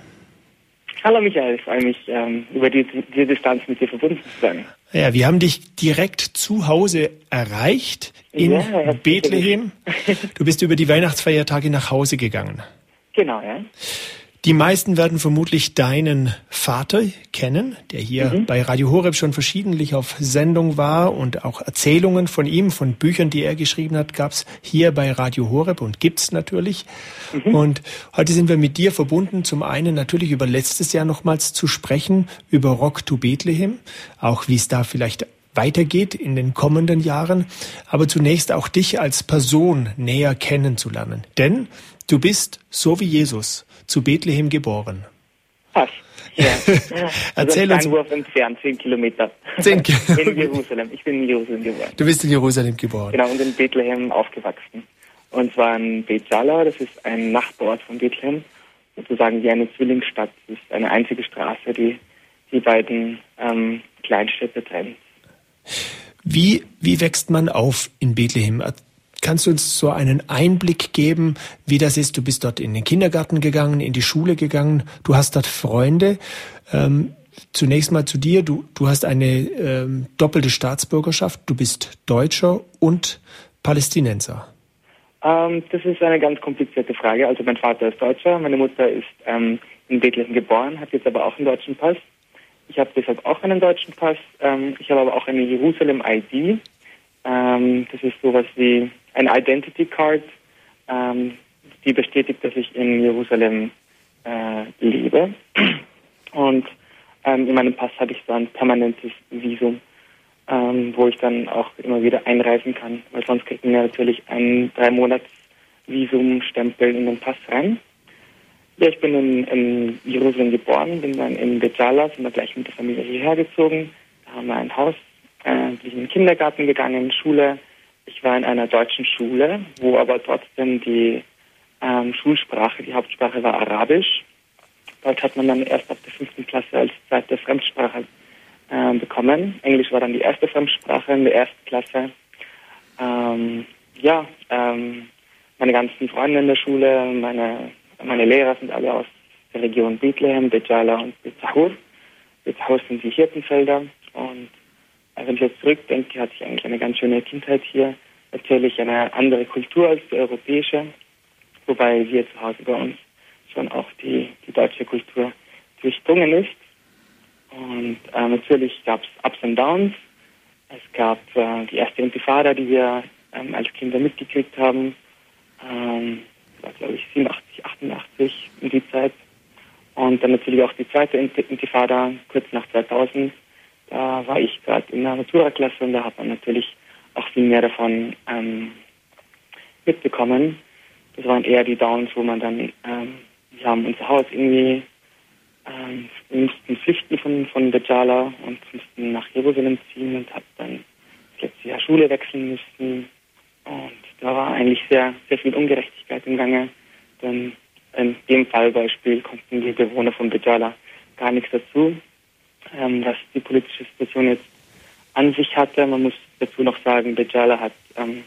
Hallo Michael, ich freue mich, ähm, über die, die Distanz mit dir verbunden zu sein. Ja, wir haben dich direkt zu Hause erreicht in ja, Bethlehem. Du bist über die Weihnachtsfeiertage nach Hause gegangen. Genau, ja. Die meisten werden vermutlich deinen Vater kennen, der hier mhm. bei Radio Horeb schon verschiedentlich auf Sendung war und auch Erzählungen von ihm, von Büchern, die er geschrieben hat, gab's hier bei Radio Horeb und gibt's natürlich. Mhm. Und heute sind wir mit dir verbunden, zum einen natürlich über letztes Jahr nochmals zu sprechen, über Rock to Bethlehem, auch wie es da vielleicht weitergeht in den kommenden Jahren, aber zunächst auch dich als Person näher kennenzulernen. Denn Du bist, so wie Jesus, zu Bethlehem geboren. Passt. Ja. Erzähl also uns. entfernt, zehn Kilometer. Zehn Kilometer. In Jerusalem. Ich bin in Jerusalem geboren. Du bist in Jerusalem geboren. Genau, und in Bethlehem aufgewachsen. Und zwar in Beth Sala, das ist ein Nachbarort von Bethlehem. Sozusagen wie eine Zwillingsstadt. Das ist eine einzige Straße, die die beiden ähm, Kleinstädte trennt. Wie, wie wächst man auf in Bethlehem? Kannst du uns so einen Einblick geben, wie das ist? Du bist dort in den Kindergarten gegangen, in die Schule gegangen, du hast dort Freunde. Ähm, zunächst mal zu dir, du, du hast eine ähm, doppelte Staatsbürgerschaft, du bist Deutscher und Palästinenser. Ähm, das ist eine ganz komplizierte Frage. Also mein Vater ist Deutscher, meine Mutter ist ähm, in Bethlehem geboren, hat jetzt aber auch einen deutschen Pass. Ich habe deshalb auch einen deutschen Pass. Ähm, ich habe aber auch eine Jerusalem-ID. Ähm, das ist sowas wie ein Identity Card, ähm, die bestätigt, dass ich in Jerusalem äh, lebe. Und ähm, in meinem Pass habe ich so ein permanentes Visum, ähm, wo ich dann auch immer wieder einreisen kann, weil sonst kriegen wir natürlich ein drei Monats Visumstempel in den Pass rein. Ja, ich bin in, in Jerusalem geboren, bin dann in Bezala, sind wir gleich mit der Familie hierher gezogen. Da haben wir ein Haus, äh, bin in den Kindergarten gegangen, Schule. Ich war in einer deutschen Schule, wo aber trotzdem die ähm, Schulsprache, die Hauptsprache war Arabisch. Dort hat man dann erst ab der fünften Klasse als zweite Fremdsprache äh, bekommen. Englisch war dann die erste Fremdsprache in der ersten Klasse. Ähm, ja, ähm, meine ganzen Freunde in der Schule, meine meine Lehrer sind alle aus der Region Bethlehem, Bejala und Bezahur. Bezahur sind die Hirtenfelder. Und wenn ich jetzt zurückdenke, hatte ich eigentlich eine ganz schöne Kindheit hier. Natürlich eine andere Kultur als die europäische, wobei wir zu Hause bei uns schon auch die, die deutsche Kultur durchdrungen ist. Und äh, natürlich gab es Ups und Downs. Es gab äh, die erste Intifada, die wir ähm, als Kinder mitgekriegt haben. Ähm, war glaube ich 87, 88 in die Zeit. Und dann natürlich auch die zweite Intifada, kurz nach 2000. Da war ich gerade in der Matura-Klasse und da hat man natürlich auch viel mehr davon ähm, mitbekommen. Das waren eher die Downs, wo man dann, ähm, wir haben unser Haus irgendwie, ähm, wir mussten flüchten von, von Dajala und mussten nach Jerusalem ziehen und hat dann das letzte Jahr Schule wechseln müssen. Und da war eigentlich sehr, sehr viel Ungerechtigkeit im Gange, denn in dem Fallbeispiel konnten die Bewohner von Bejala gar nichts dazu, ähm, was die politische Situation jetzt an sich hatte. Man muss dazu noch sagen, Bejala hat ähm,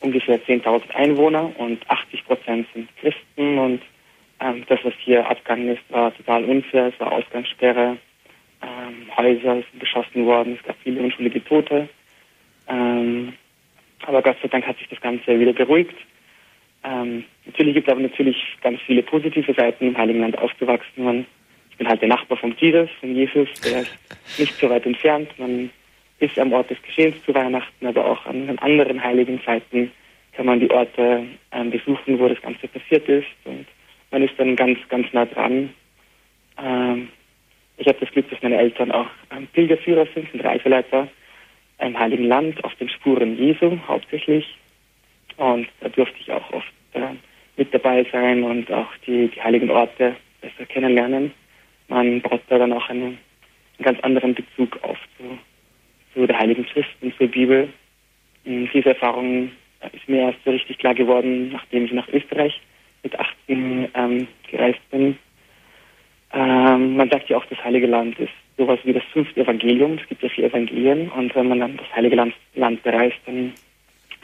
ungefähr 10.000 Einwohner und 80 Prozent sind Christen und ähm, das, was hier abgegangen ist, war total unfair. Es war Ausgangssperre, ähm, Häuser sind beschossen worden, es gab viele unschuldige Tote. Ähm, aber Gott sei Dank hat sich das Ganze wieder beruhigt. Ähm, natürlich gibt es aber natürlich ganz viele positive Seiten im Heiligen Land aufgewachsen. Man, bin halt der Nachbar von Jesus, von Jesus, der ist nicht so weit entfernt. Man ist am Ort des Geschehens zu Weihnachten, aber auch an anderen heiligen Zeiten kann man die Orte ähm, besuchen, wo das Ganze passiert ist. Und man ist dann ganz, ganz nah dran. Ähm, ich habe das Glück, dass meine Eltern auch ähm, Pilgerführer sind, sind Reiseleiter im Heiligen Land auf den Spuren Jesu hauptsächlich. Und da durfte ich auch oft äh, mit dabei sein und auch die, die heiligen Orte besser kennenlernen. Man baut da dann auch einen, einen ganz anderen Bezug auf zu, zu der Heiligen Schrift und zur Bibel. Und diese Erfahrung ist mir erst so richtig klar geworden, nachdem ich nach Österreich mit 18 ähm, gereist bin. Ähm, man sagt ja auch, das Heilige Land ist sowas wie das fünfte Evangelium. Es gibt ja vier Evangelien und wenn man dann das Heilige Land, Land bereist, dann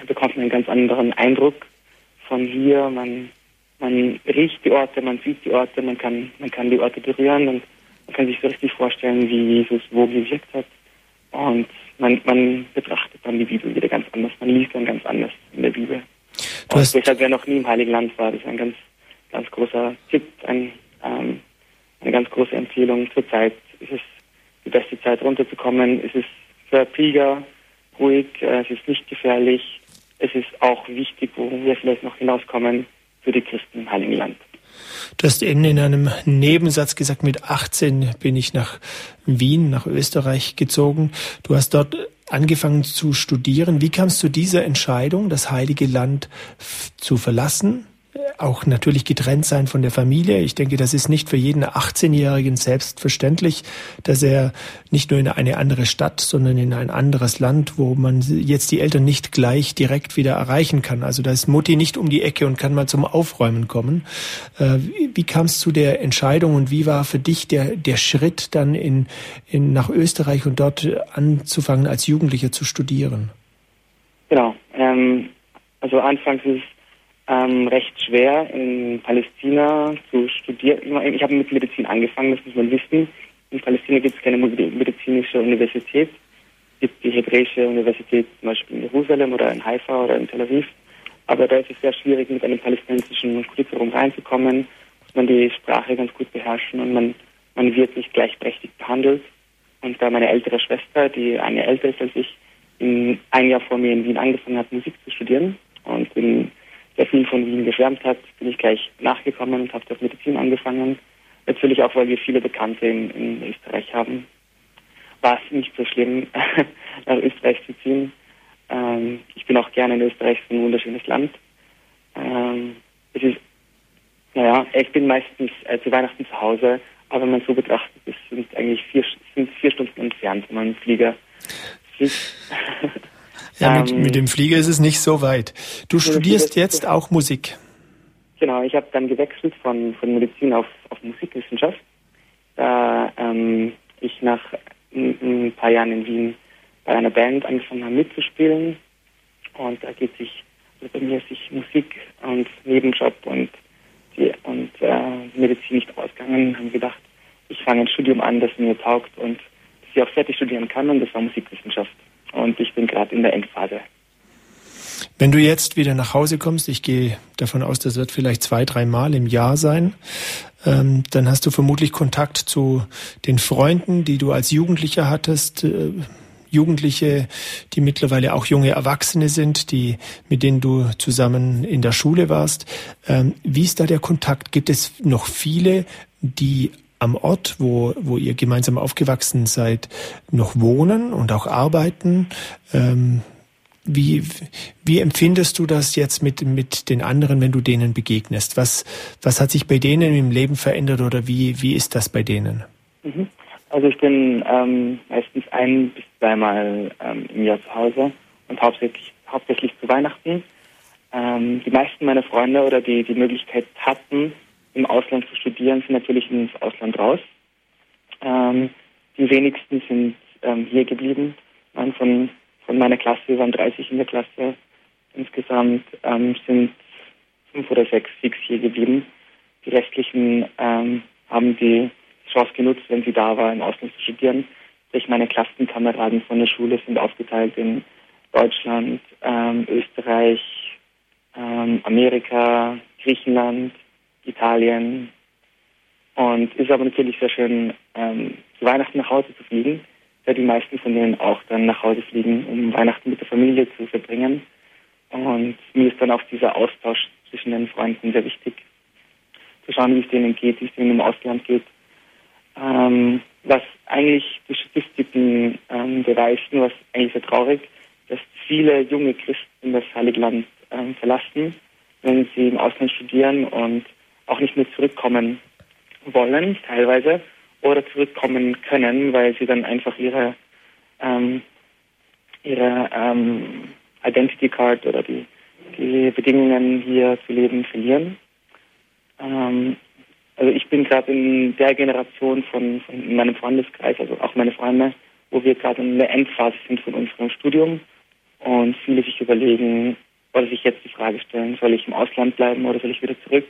bekommt man einen ganz anderen Eindruck von hier. Man, man riecht die Orte, man sieht die Orte, man kann, man kann die Orte berühren und man kann sich so richtig vorstellen, wie Jesus wo gewirkt hat. Und man, man betrachtet dann die Bibel wieder ganz anders. Man liest dann ganz anders in der Bibel. Du und deshalb, wer noch nie im Heiligen Land war, das ist ein ganz, ganz großer Tipp, ein, ähm, eine ganz große Empfehlung. Zurzeit ist es die beste Zeit runterzukommen. Es ist für Pilger ruhig, äh, es ist nicht gefährlich. Es ist auch wichtig, wo wir vielleicht noch hinauskommen, für die Christen im Heiligen Land. Du hast eben in einem Nebensatz gesagt, mit 18 bin ich nach Wien, nach Österreich gezogen. Du hast dort angefangen zu studieren. Wie kamst du dieser Entscheidung, das Heilige Land zu verlassen? Auch natürlich getrennt sein von der Familie. Ich denke, das ist nicht für jeden 18-Jährigen selbstverständlich, dass er nicht nur in eine andere Stadt, sondern in ein anderes Land, wo man jetzt die Eltern nicht gleich direkt wieder erreichen kann. Also da ist Mutti nicht um die Ecke und kann mal zum Aufräumen kommen. Äh, wie kam es zu der Entscheidung und wie war für dich der, der Schritt dann in, in, nach Österreich und dort anzufangen, als Jugendlicher zu studieren? Genau. Ähm, also anfangs ist ähm, recht schwer in Palästina zu studieren. Ich habe mit Medizin angefangen, das muss man wissen. In Palästina gibt es keine medizinische Universität. Es gibt die hebräische Universität zum Beispiel in Jerusalem oder in Haifa oder in Tel Aviv. Aber da ist es sehr schwierig, mit einem palästinensischen Curriculum reinzukommen. Muss man die Sprache ganz gut beherrschen und man, man wird nicht gleichberechtigt behandelt. Und da meine ältere Schwester, die eine älter ist als ich, in, ein Jahr vor mir in Wien angefangen hat, Musik zu studieren und in sehr viel von Wien geschwärmt hat, bin ich gleich nachgekommen und habe dort Medizin angefangen. Natürlich auch, weil wir viele Bekannte in, in Österreich haben. War es nicht so schlimm, nach Österreich zu ziehen. Ähm, ich bin auch gerne in Österreich, es ist ein wunderschönes Land. Ähm, es ist, naja, ich bin meistens äh, zu Weihnachten zu Hause, aber wenn man so betrachtet, es sind eigentlich vier, sind vier Stunden entfernt, wenn man Flieger fliegt. Ja, mit, ähm, mit, dem Flieger ist es nicht so weit. Du studierst jetzt auch Musik. Genau, ich habe dann gewechselt von, von Medizin auf, auf Musikwissenschaft, da ähm, ich nach ein, ein paar Jahren in Wien bei einer Band angefangen habe mitzuspielen. Und da geht sich also bei mir sich Musik und Nebenjob und die, und äh, Medizin nicht ausgegangen, haben gedacht, ich fange ein Studium an, das mir taugt und das ich auch fertig studieren kann und das war Musikwissenschaft. Und ich bin gerade in der Endphase. Wenn du jetzt wieder nach Hause kommst, ich gehe davon aus, das wird vielleicht zwei, drei Mal im Jahr sein, ähm, dann hast du vermutlich Kontakt zu den Freunden, die du als Jugendlicher hattest. Äh, Jugendliche, die mittlerweile auch junge Erwachsene sind, die, mit denen du zusammen in der Schule warst. Ähm, wie ist da der Kontakt? Gibt es noch viele, die am Ort, wo, wo ihr gemeinsam aufgewachsen seid, noch wohnen und auch arbeiten? Ähm, wie, wie empfindest du das jetzt mit, mit den anderen, wenn du denen begegnest? Was, was hat sich bei denen im Leben verändert oder wie, wie ist das bei denen? Mhm. Also ich bin ähm, meistens ein bis zweimal ähm, im Jahr zu Hause und hauptsächlich, hauptsächlich zu Weihnachten. Ähm, die meisten meiner Freunde oder die die Möglichkeit hatten, im Ausland zu studieren, sind natürlich ins Ausland raus. Ähm, die wenigsten sind ähm, hier geblieben. Man von, von meiner Klasse, waren 30 in der Klasse, insgesamt ähm, sind fünf oder sechs fix hier geblieben. Die restlichen ähm, haben die Chance genutzt, wenn sie da war, im Ausland zu studieren. Sprich, meine Klassenkameraden von der Schule sind aufgeteilt in Deutschland, ähm, Österreich, ähm, Amerika, Griechenland, Italien. Und ist aber natürlich sehr schön, ähm, zu Weihnachten nach Hause zu fliegen, da die meisten von denen auch dann nach Hause fliegen, um Weihnachten mit der Familie zu verbringen. Und mir ist dann auch dieser Austausch zwischen den Freunden sehr wichtig. Zu schauen, wie es denen geht, wie es denen im Ausland geht ähm, was eigentlich die Statistiken ähm, beweisen, was eigentlich sehr traurig, dass viele junge Christen das Heilige Land ähm, verlassen, wenn sie im Ausland studieren und auch nicht mehr zurückkommen wollen, teilweise, oder zurückkommen können, weil sie dann einfach ihre, ähm, ihre ähm, Identity Card oder die, die Bedingungen hier zu leben verlieren. Ähm, also ich bin gerade in der Generation von, von meinem Freundeskreis, also auch meine Freunde, wo wir gerade in der Endphase sind von unserem Studium und viele sich überlegen oder sich jetzt die Frage stellen, soll ich im Ausland bleiben oder soll ich wieder zurück?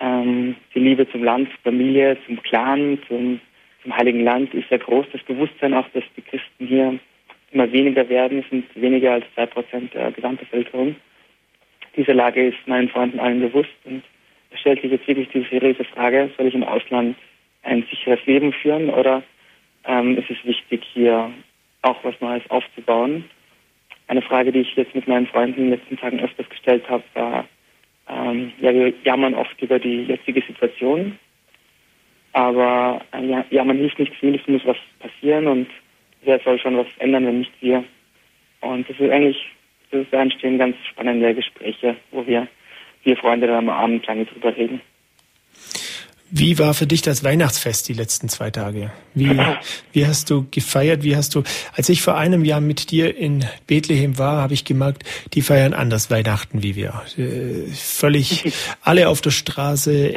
Ähm, die Liebe zum Land, zur Familie, zum Clan, zum, zum Heiligen Land ist sehr groß. Das Bewusstsein auch, dass die Christen hier immer weniger werden, sind weniger als zwei Prozent der Gesamtbevölkerung. Diese Lage ist meinen Freunden allen bewusst und es stellt sich jetzt wirklich die seriöse Frage, soll ich im Ausland ein sicheres Leben führen oder ähm, ist es wichtig, hier auch was Neues aufzubauen? Eine Frage, die ich jetzt mit meinen Freunden in den letzten Tagen öfters gestellt habe, war, ähm, ja, wir jammern oft über die jetzige Situation, aber äh, ja, jammern hilft nicht viel, es muss was passieren und wer soll schon was ändern, wenn nicht wir? Und das ist eigentlich, das ist, da entstehen ganz spannende Gespräche, wo wir vier Freunde dann am Abend lange drüber reden. Wie war für dich das Weihnachtsfest die letzten zwei Tage? Wie, wie hast du gefeiert? Wie hast du, als ich vor einem Jahr mit dir in Bethlehem war, habe ich gemerkt, die feiern anders Weihnachten wie wir. Äh, völlig alle auf der Straße.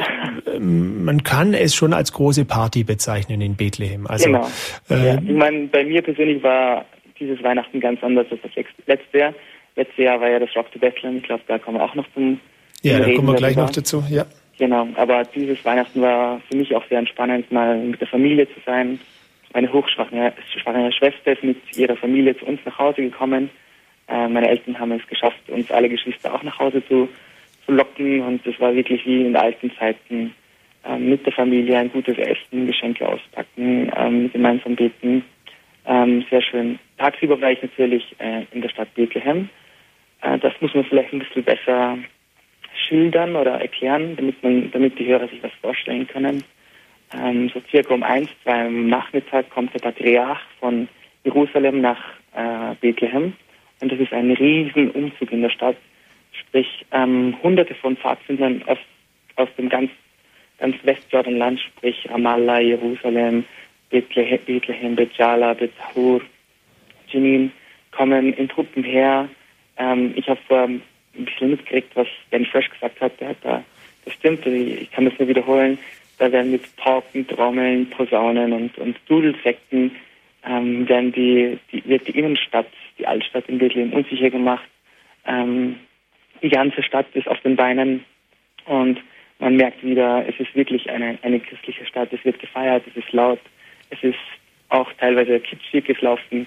Ähm, man kann es schon als große Party bezeichnen in Bethlehem. Also, genau. Äh, ja, ich meine, bei mir persönlich war dieses Weihnachten ganz anders als das letzte Jahr. Letztes Jahr war ja das Rock to Bethlehem. Ich glaube, da kommen wir auch noch zum ja, da kommen wir gleich noch dazu, ja. Genau, aber dieses Weihnachten war für mich auch sehr entspannend, mal mit der Familie zu sein. Meine hochschwangere Schwester ist mit ihrer Familie zu uns nach Hause gekommen. Äh, meine Eltern haben es geschafft, uns alle Geschwister auch nach Hause zu, zu locken und es war wirklich wie in alten Zeiten äh, mit der Familie ein gutes Essen, Geschenke auspacken, äh, gemeinsam beten. Ähm, sehr schön. Tagsüber war ich natürlich äh, in der Stadt Bethlehem. Äh, das muss man vielleicht ein bisschen besser schildern oder erklären, damit man, damit die Hörer sich was vorstellen können. Ähm, so circa um eins, zwei am Nachmittag kommt der Patriarch von Jerusalem nach äh, Bethlehem und das ist ein riesen Umzug in der Stadt. Sprich, ähm, hunderte von Pfadfindern aus, aus dem ganz ganz Westjordanland, sprich Ramallah, Jerusalem, Bethlehem, Bejala, Bethur, Jenin, kommen in Truppen her. Ähm, ich habe vor ein bisschen mitgekriegt, was Ben Fresh gesagt hat. Der hat da, das stimmt, ich kann das nur wiederholen. Da werden mit Pauken, Trommeln, Posaunen und, und Dudelsäcken ähm, werden die, die, wird die Innenstadt, die Altstadt in Bethlehem unsicher gemacht. Ähm, die ganze Stadt ist auf den Beinen und man merkt wieder, es ist wirklich eine, eine christliche Stadt. Es wird gefeiert, es ist laut, es ist auch teilweise kitschig. Es laufen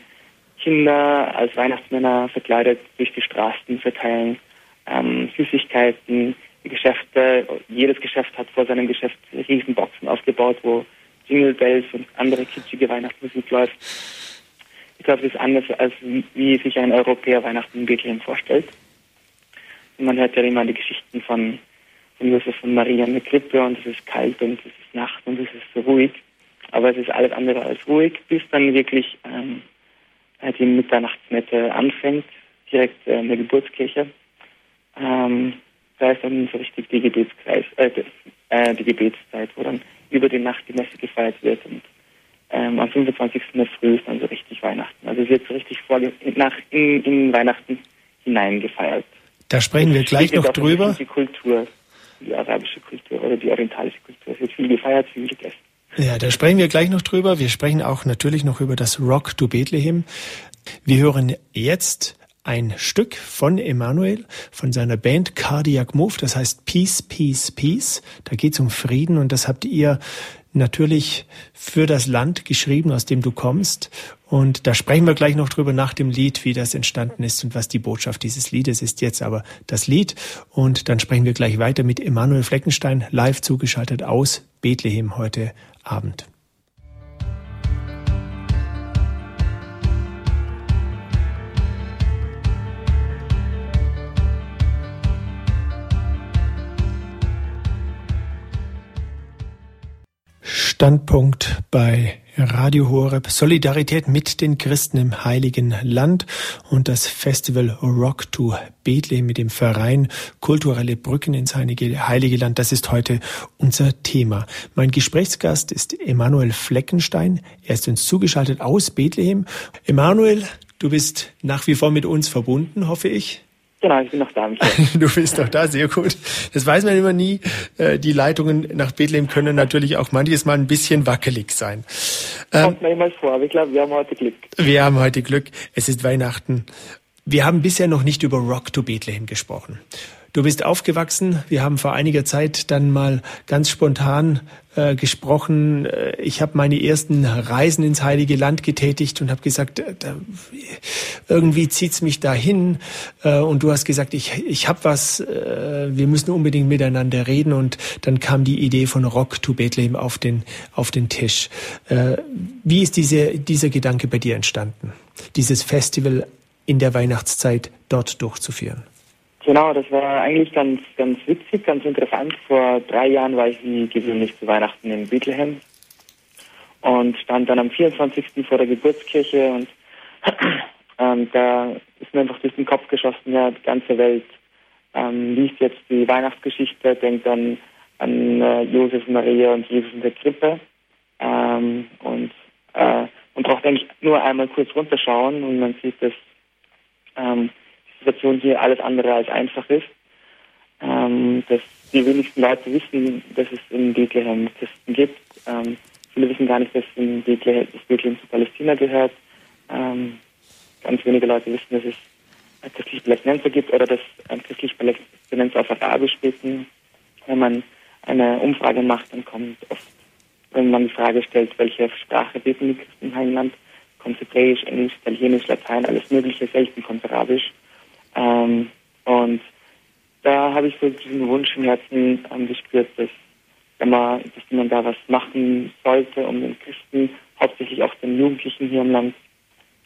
Kinder als Weihnachtsmänner verkleidet durch die Straßen, verteilen ähm, Süßigkeiten, Geschäfte. Jedes Geschäft hat vor seinem Geschäft Riesenboxen aufgebaut, wo Jingle Bells und andere kitschige Weihnachtsmusik läuft. Ich glaube, das ist anders, als wie, sich ein Europäer Weihnachten in Bethlehem vorstellt. Und man hört ja immer die Geschichten von, von Josef und Maria in der Krippe und es ist kalt und es ist Nacht und es ist so ruhig. Aber es ist alles andere als ruhig, bis dann wirklich ähm, die Mitternachtsmette anfängt, direkt äh, in der Geburtskirche. Ähm, da ist dann so richtig die Gebetskreis, äh, äh, die Gebetszeit, wo dann über die Nacht die Messe gefeiert wird und ähm, am 25. in der Früh ist dann so richtig Weihnachten. Also es wird so richtig vorge nach, in, in Weihnachten hineingefeiert. Da sprechen wir gleich noch drüber. Die Kultur, die arabische Kultur oder die orientalische Kultur. Es wird viel gefeiert, viel gegessen. Ja, da sprechen wir gleich noch drüber. Wir sprechen auch natürlich noch über das Rock to Bethlehem. Wir hören jetzt ein Stück von Emanuel, von seiner Band Cardiac Move, das heißt Peace, Peace, Peace. Da geht es um Frieden und das habt ihr natürlich für das Land geschrieben, aus dem du kommst. Und da sprechen wir gleich noch drüber nach dem Lied, wie das entstanden ist und was die Botschaft dieses Liedes ist. Jetzt aber das Lied. Und dann sprechen wir gleich weiter mit Emanuel Fleckenstein, live zugeschaltet aus Bethlehem heute Abend. Standpunkt bei Radio Horeb Solidarität mit den Christen im Heiligen Land und das Festival Rock to Bethlehem mit dem Verein Kulturelle Brücken ins Heilige Land. Das ist heute unser Thema. Mein Gesprächsgast ist Emanuel Fleckenstein. Er ist uns zugeschaltet aus Bethlehem. Emanuel, du bist nach wie vor mit uns verbunden, hoffe ich. Genau, ich bin noch da. du bist noch da, sehr gut. Das weiß man immer nie. Äh, die Leitungen nach Bethlehem können natürlich auch manches Mal ein bisschen wackelig sein. Kommt mir immer vor, aber ich glaube, wir haben heute Glück. Wir haben heute Glück. Es ist Weihnachten. Wir haben bisher noch nicht über Rock to Bethlehem gesprochen. Du bist aufgewachsen. Wir haben vor einiger Zeit dann mal ganz spontan äh, gesprochen. Äh, ich habe meine ersten Reisen ins Heilige Land getätigt und habe gesagt, äh, da, irgendwie zieht's mich dahin. Äh, und du hast gesagt, ich, ich habe was, äh, wir müssen unbedingt miteinander reden. Und dann kam die Idee von Rock to Bethlehem auf den, auf den Tisch. Äh, wie ist diese, dieser Gedanke bei dir entstanden, dieses Festival in der Weihnachtszeit dort durchzuführen? Genau, das war eigentlich ganz, ganz witzig, ganz interessant. Vor drei Jahren war ich wie gewöhnlich zu Weihnachten in Bethlehem und stand dann am 24. vor der Geburtskirche und ähm, da ist mir einfach durch den Kopf geschossen, ja, die ganze Welt ähm, liest jetzt die Weihnachtsgeschichte, denkt dann an äh, Josef, Maria und Jesus in der Krippe ähm, und, äh, und braucht eigentlich nur einmal kurz runterschauen und man sieht, dass ähm, Situation hier alles andere als einfach ist. Ähm, dass die wenigsten Leute wissen, dass es in Bethlehem Christen gibt. Ähm, viele wissen gar nicht, dass in Bethlehem, dass Bethlehem zu Palästina gehört. Ähm, ganz wenige Leute wissen, dass es christliche Palästinenser gibt oder dass christliche Palästinenser auf Arabisch beten. Wenn man eine Umfrage macht, dann kommt oft, wenn man die Frage stellt, welche Sprache beten die Christen im Heiland, kommt Hebräisch, Englisch, Italienisch, Latein, alles Mögliche, selten kommt Arabisch. Ähm, und da habe ich so diesen Wunsch im Herzen ähm, gespürt, dass, wenn man, dass man da was machen sollte, um den Christen, hauptsächlich auch den Jugendlichen hier im Land,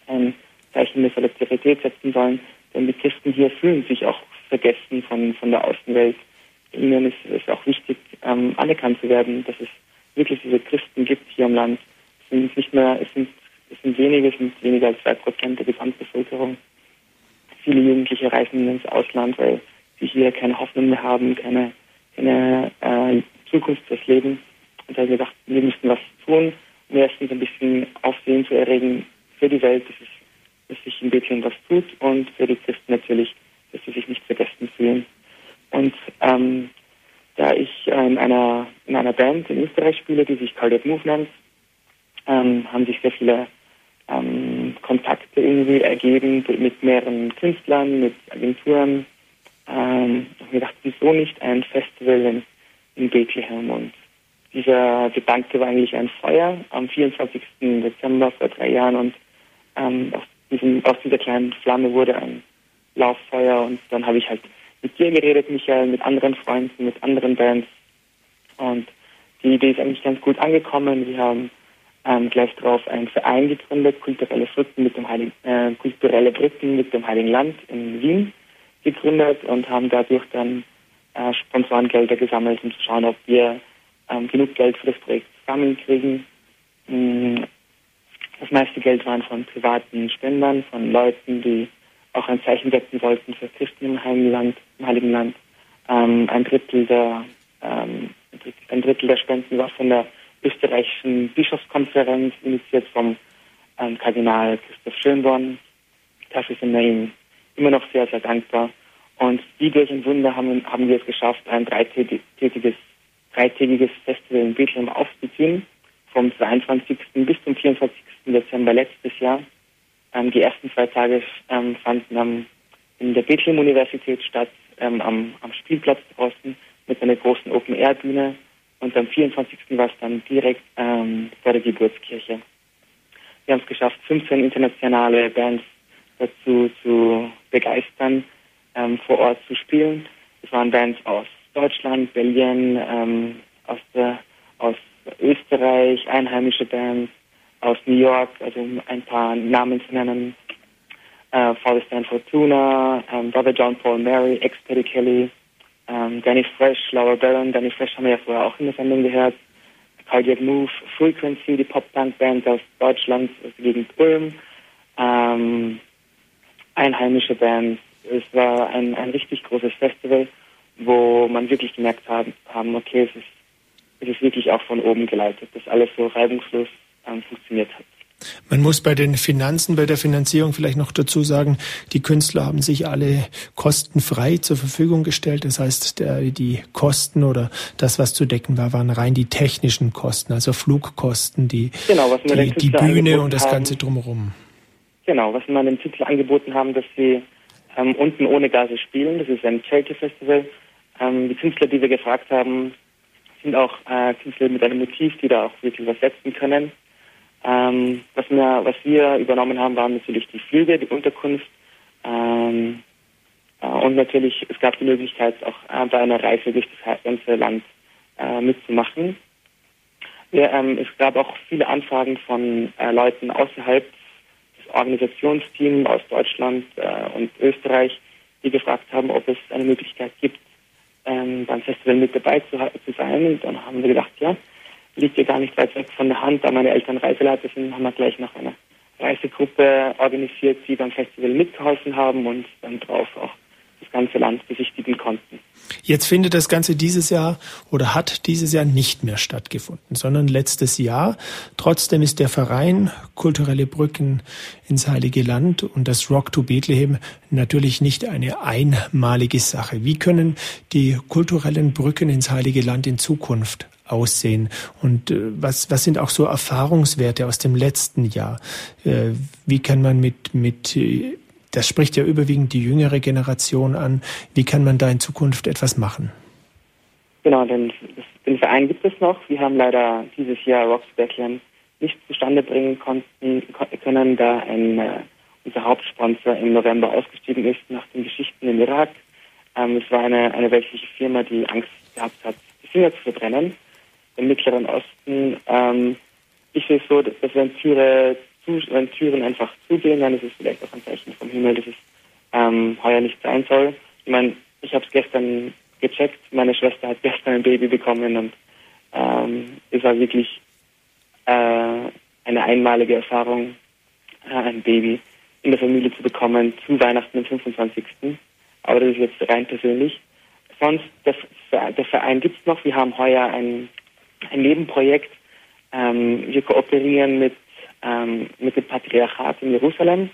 ein Zeichen der Solidarität setzen sollen. Denn die Christen hier fühlen sich auch vergessen von, von der Außenwelt. Ihnen ist es auch wichtig, ähm, anerkannt zu werden, dass es wirklich diese Christen gibt hier im Land. Es sind nicht mehr, es sind, es sind wenige, es sind weniger als zwei Prozent der Gesamtbevölkerung viele Jugendliche reisen ins Ausland, weil sie hier keine Hoffnung mehr haben, keine eine äh, Zukunft fürs Leben. Und da habe ich gedacht, wir müssen was tun, um erstens ein bisschen Aufsehen zu erregen für die Welt, dass, es, dass sich in Bethlehem was tut und für die Christen natürlich, dass sie sich nicht vergessen fühlen. Und ähm, da ich in einer, in einer Band in Österreich spiele, die sich Call Move nennt, ähm, haben sich sehr viele ähm, Kontakte irgendwie ergeben mit mehreren Künstlern, mit Agenturen. Ähm, ich habe wieso nicht ein Festival in, in Bethlehem? Und dieser Gedanke war eigentlich ein Feuer am 24. Dezember vor drei Jahren und ähm, aus, diesem, aus dieser kleinen Flamme wurde ein Lauffeuer und dann habe ich halt mit dir geredet, Michael, mit anderen Freunden, mit anderen Bands und die Idee ist eigentlich ganz gut angekommen. Wir haben ähm, gleich darauf einen Verein gegründet, kulturelle Brücken mit dem Heiligen, äh, kulturelle Brücken mit dem Heiligen Land in Wien gegründet und haben dadurch dann äh, Sponsorengelder gesammelt, um zu schauen, ob wir ähm, genug Geld für das Projekt zusammenkriegen. Mm, das meiste Geld waren von privaten Spendern, von Leuten, die auch ein Zeichen setzen wollten für Christen im Heiligen Land. Im Heiligen Land. Ähm, ein Drittel der ähm, ein Drittel der Spenden war von der österreichischen Bischofskonferenz, initiiert vom ähm, Kardinal Christoph Schönborn. Dafür sind wir ihm immer noch sehr, sehr dankbar. Und wie durch ein Wunder haben, haben wir es geschafft, ein dreitägiges, dreitägiges Festival in Bethlehem aufzuziehen, vom 22. bis zum 24. Dezember letztes Jahr. Ähm, die ersten zwei Tage ähm, fanden am, in der Bethlehem-Universität statt, ähm, am, am Spielplatz draußen mit einer großen Open-Air-Bühne und am 24. war es dann direkt ähm, vor der Geburtskirche. Wir haben es geschafft, 15 internationale Bands dazu zu begeistern, ähm, vor Ort zu spielen. Es waren Bands aus Deutschland, Belgien, ähm, aus, der, aus Österreich, einheimische Bands, aus New York, also um ein paar Namen zu nennen. Äh, Father Stan Fortuna, ähm, Brother John Paul Mary, ex Petty Kelly, ähm, Danny Fresh, Laura Barron, Danny Fresh haben wir ja vorher auch in der Sendung gehört. Cardiac Move, Frequency, die Pop-Punk-Band aus Deutschland, aus der Gegend Ulm. Ähm, einheimische Bands. Es war ein, ein richtig großes Festival, wo man wirklich gemerkt haben, haben okay, es ist, es ist wirklich auch von oben geleitet, dass alles so reibungslos ähm, funktioniert hat. Man muss bei den Finanzen, bei der Finanzierung vielleicht noch dazu sagen, die Künstler haben sich alle kostenfrei zur Verfügung gestellt. Das heißt, der, die Kosten oder das, was zu decken war, waren rein die technischen Kosten, also Flugkosten, die, genau, die, die Bühne und das. Ganze drumherum. Genau, was wir dem Titel angeboten haben, dass sie ähm, unten ohne Gase spielen. Das ist ein Charity-Festival. Ähm, die Künstler, die wir gefragt haben, sind auch äh, Künstler mit einem Motiv, die da auch wirklich was setzen können. Ähm, was, wir, was wir übernommen haben, waren natürlich die Flüge, die Unterkunft ähm, äh, und natürlich, es gab die Möglichkeit, auch äh, bei einer Reise durch das ganze Land äh, mitzumachen. Ja, ähm, es gab auch viele Anfragen von äh, Leuten außerhalb des Organisationsteams aus Deutschland äh, und Österreich, die gefragt haben, ob es eine Möglichkeit gibt, ähm, beim Festival mit dabei zu, zu sein. Und dann haben wir gedacht, ja, liegt ja gar nicht weit weg von der Hand. Da meine Eltern Reiseleiter sind, haben wir gleich noch eine Reisegruppe organisiert, die beim Festival mitgeholfen haben und dann drauf auch das ganze Land besichtigen konnten. Jetzt findet das Ganze dieses Jahr oder hat dieses Jahr nicht mehr stattgefunden, sondern letztes Jahr. Trotzdem ist der Verein Kulturelle Brücken ins Heilige Land und das Rock to Bethlehem natürlich nicht eine einmalige Sache. Wie können die kulturellen Brücken ins Heilige Land in Zukunft aussehen? Und äh, was, was sind auch so Erfahrungswerte aus dem letzten Jahr? Äh, wie kann man mit, mit, äh, das spricht ja überwiegend die jüngere Generation an, wie kann man da in Zukunft etwas machen? Genau, den, den Verein gibt es noch. Wir haben leider dieses Jahr Rocks Bethlehem nicht zustande bringen konnten, können, da ein, unser Hauptsponsor im November ausgestiegen ist nach den Geschichten im Irak. Ähm, es war eine, eine weltliche Firma, die Angst gehabt hat, die Finger zu verbrennen im Mittleren Osten. Ähm, ich sehe es so, dass wenn, Türe zu, wenn Türen einfach zugehen, dann ist es vielleicht auch ein Zeichen vom Himmel, dass es ähm, heuer nicht sein soll. Ich meine, ich habe es gestern gecheckt. Meine Schwester hat gestern ein Baby bekommen und ähm, es war wirklich äh, eine einmalige Erfahrung, äh, ein Baby in der Familie zu bekommen zu Weihnachten am 25. Aber das ist jetzt rein persönlich. sonst, das, der Verein gibt es noch. Wir haben heuer ein, ein Nebenprojekt. Ähm, wir kooperieren mit, ähm, mit dem Patriarchat in Jerusalem.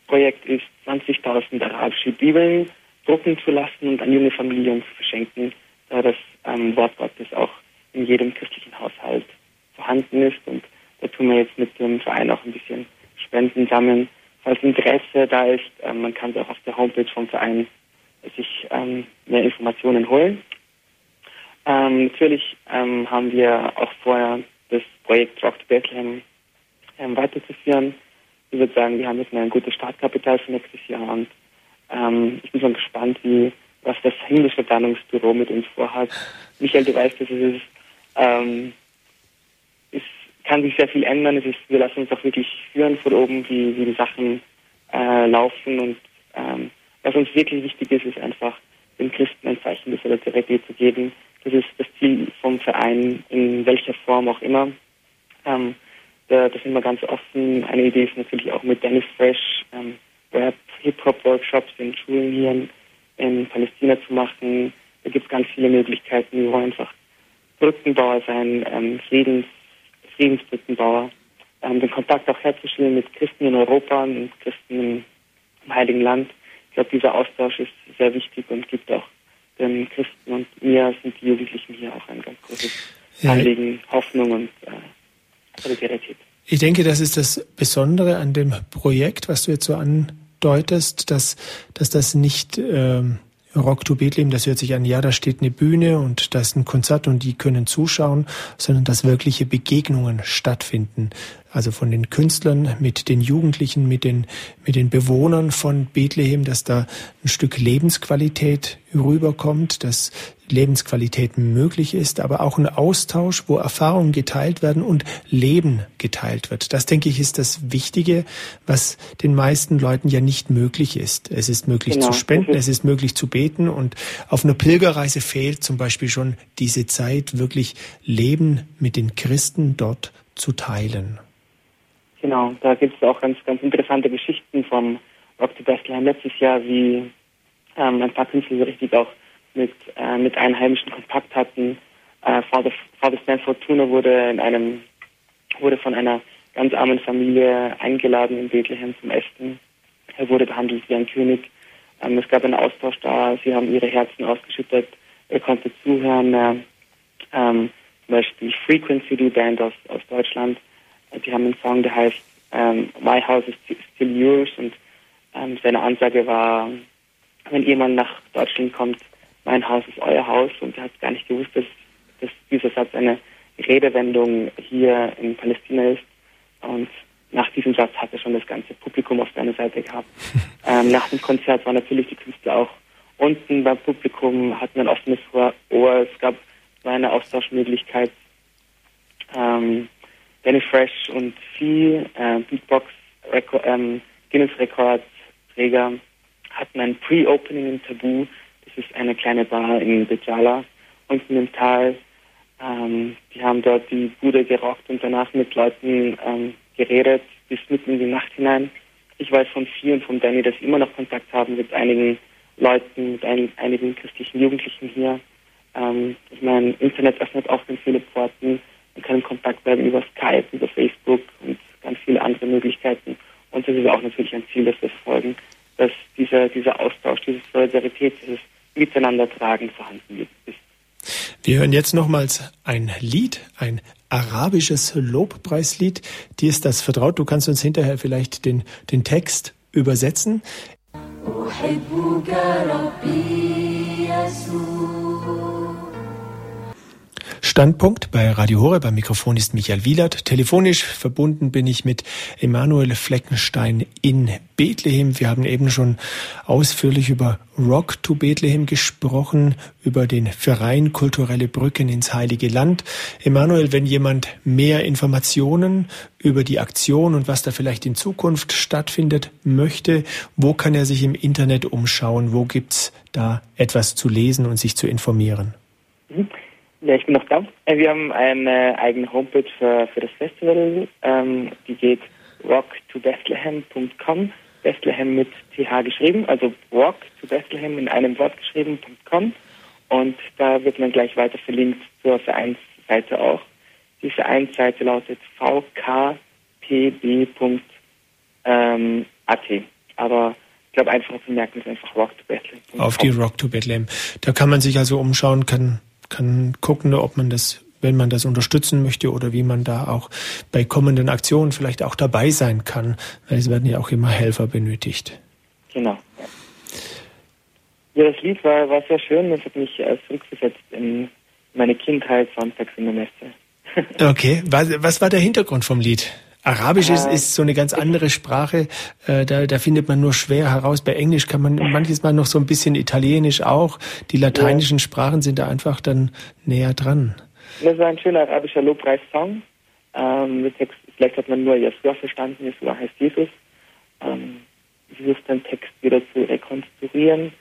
Das Projekt ist 20.000 arabische Bibeln drucken zu lassen und an junge Familien zu verschenken, da das ähm, Wort Gottes auch in jedem christlichen Haushalt vorhanden ist. Und da tun wir jetzt mit dem Verein auch ein bisschen Spenden sammeln. Falls Interesse da ist, ähm, man kann es auch auf der Homepage vom Verein sich ähm, mehr Informationen holen. Ähm, natürlich ähm, haben wir auch vorher das Projekt Rock to Bethlehem ähm, weiterzuführen. Ich würde sagen, wir haben jetzt ein gutes Startkapital für nächstes Jahr und ähm, ich bin schon gespannt, wie was das himmlische Planungsbüro mit uns vorhat. Michael, du weißt, dass es ist, ähm, es kann sich sehr viel ändern. Es ist, wir lassen uns auch wirklich führen von oben, wie, wie die Sachen äh, laufen und ähm, was uns wirklich wichtig ist, ist einfach den Christen ein Zeichen der Solidarität zu geben. Das ist das Ziel vom Verein, in welcher Form auch immer. Ähm, da, da sind wir ganz offen. Eine Idee ist natürlich auch mit Dennis Fresh ähm, Rap, Hip-Hop-Workshops in Schulen hier in, in Palästina zu machen. Da gibt es ganz viele Möglichkeiten. Wir wollen einfach Brückenbauer sein, ähm, Friedens, Friedensbrückenbauer, ähm, den Kontakt auch herzustellen mit Christen in Europa und Christen im, im Heiligen Land ich glaube, dieser Austausch ist sehr wichtig und gibt auch den Christen und mir sind die Jugendlichen hier auch ein ganz großes Anliegen, Hoffnung und äh, Solidarität. Ich denke, das ist das Besondere an dem Projekt, was du jetzt so andeutest, dass, dass das nicht ähm, Rock to Bethlehem, das hört sich an, ja, da steht eine Bühne und da ist ein Konzert und die können zuschauen, sondern dass wirkliche Begegnungen stattfinden also von den Künstlern mit den Jugendlichen, mit den, mit den Bewohnern von Bethlehem, dass da ein Stück Lebensqualität rüberkommt, dass Lebensqualität möglich ist, aber auch ein Austausch, wo Erfahrungen geteilt werden und Leben geteilt wird. Das, denke ich, ist das Wichtige, was den meisten Leuten ja nicht möglich ist. Es ist möglich genau. zu spenden, es ist möglich zu beten und auf einer Pilgerreise fehlt zum Beispiel schon diese Zeit, wirklich Leben mit den Christen dort zu teilen. Genau, da gibt es auch ganz, ganz interessante Geschichten vom Rock to Bethlehem letztes Jahr, wie ähm, ein paar Künstler so richtig auch mit, äh, mit Einheimischen Kontakt hatten. Äh, Father, Father Stanford Fortuna wurde in einem, wurde von einer ganz armen Familie eingeladen in Bethlehem zum Essen. Er wurde behandelt wie ein König. Ähm, es gab einen Austausch da, sie haben ihre Herzen ausgeschüttet, er konnte zuhören. Äh, ähm, zum Beispiel Frequency, die Band aus, aus Deutschland, die haben einen Song, der heißt ähm, My House is Still Yours und ähm, seine Ansage war, wenn jemand nach Deutschland kommt, mein Haus ist euer Haus und er hat gar nicht gewusst, dass, dass dieser Satz eine Redewendung hier in Palästina ist und nach diesem Satz hat er schon das ganze Publikum auf seiner Seite gehabt. ähm, nach dem Konzert waren natürlich die Künstler auch unten beim Publikum, hatten ein offenes Ohr, es gab eine Austauschmöglichkeit. Ähm, Danny Fresh und Fee, äh, Beatbox Record, ähm, Guinness Rekordträger, hatten ein Pre-Opening im Tabu. Das ist eine kleine Bar in Bejala, unten im Tal. Ähm, die haben dort die Bude gerockt und danach mit Leuten ähm, geredet bis mitten in die Nacht hinein. Ich weiß von Fee und von Danny, dass sie immer noch Kontakt haben mit einigen Leuten, mit ein, einigen christlichen Jugendlichen hier. Ähm, ich meine, Internet öffnet auch ganz viele Pforten man kann in Kontakt bleiben über Skype, über Facebook und ganz viele andere Möglichkeiten. Und das ist auch natürlich ein Ziel, das wir verfolgen, dass dieser, dieser Austausch, diese Solidarität, dieses Miteinandertragen vorhanden ist. Wir hören jetzt nochmals ein Lied, ein arabisches Lobpreislied. Dir ist das vertraut. Du kannst uns hinterher vielleicht den, den Text übersetzen. أحبك ربي يسوع Standpunkt bei Radio Hore. Beim Mikrofon ist Michael Wielert. Telefonisch verbunden bin ich mit Emanuel Fleckenstein in Bethlehem. Wir haben eben schon ausführlich über Rock to Bethlehem gesprochen, über den Verein Kulturelle Brücken ins Heilige Land. Emanuel, wenn jemand mehr Informationen über die Aktion und was da vielleicht in Zukunft stattfindet möchte, wo kann er sich im Internet umschauen? Wo gibt's da etwas zu lesen und sich zu informieren? Mhm. Ja, ich bin noch da. Äh, wir haben eine eigene Homepage für, für das Festival. Ähm, die geht rocktobethlehem.com Bethlehem mit TH geschrieben, also Bethlehem in einem Wort geschrieben.com. Und da wird man gleich weiter verlinkt zur Vereinsseite auch. Die Vereinsseite lautet vkpb.at. Ähm, Aber ich glaube, einfach zu merken ist einfach Rock. Auf die Rock. Da kann man sich also umschauen, kann, kann gucken, ob man das, wenn man das unterstützen möchte oder wie man da auch bei kommenden Aktionen vielleicht auch dabei sein kann, weil es werden ja auch immer Helfer benötigt. Genau. Ja, das Lied war, war sehr schön. Es hat mich äh, zurückversetzt in meine Kindheit, sonntags in der Messe. okay, was, was war der Hintergrund vom Lied? Arabisch ist, ist so eine ganz andere Sprache. Äh, da, da findet man nur schwer heraus. Bei Englisch kann man manches Mal noch so ein bisschen Italienisch auch. Die lateinischen Sprachen sind da einfach dann näher dran. Das war ein schöner arabischer Lobpreissong. Ähm, vielleicht hat man nur Jesua verstanden. Jesua heißt Jesus. Ähm, versucht den Text wieder zu rekonstruieren.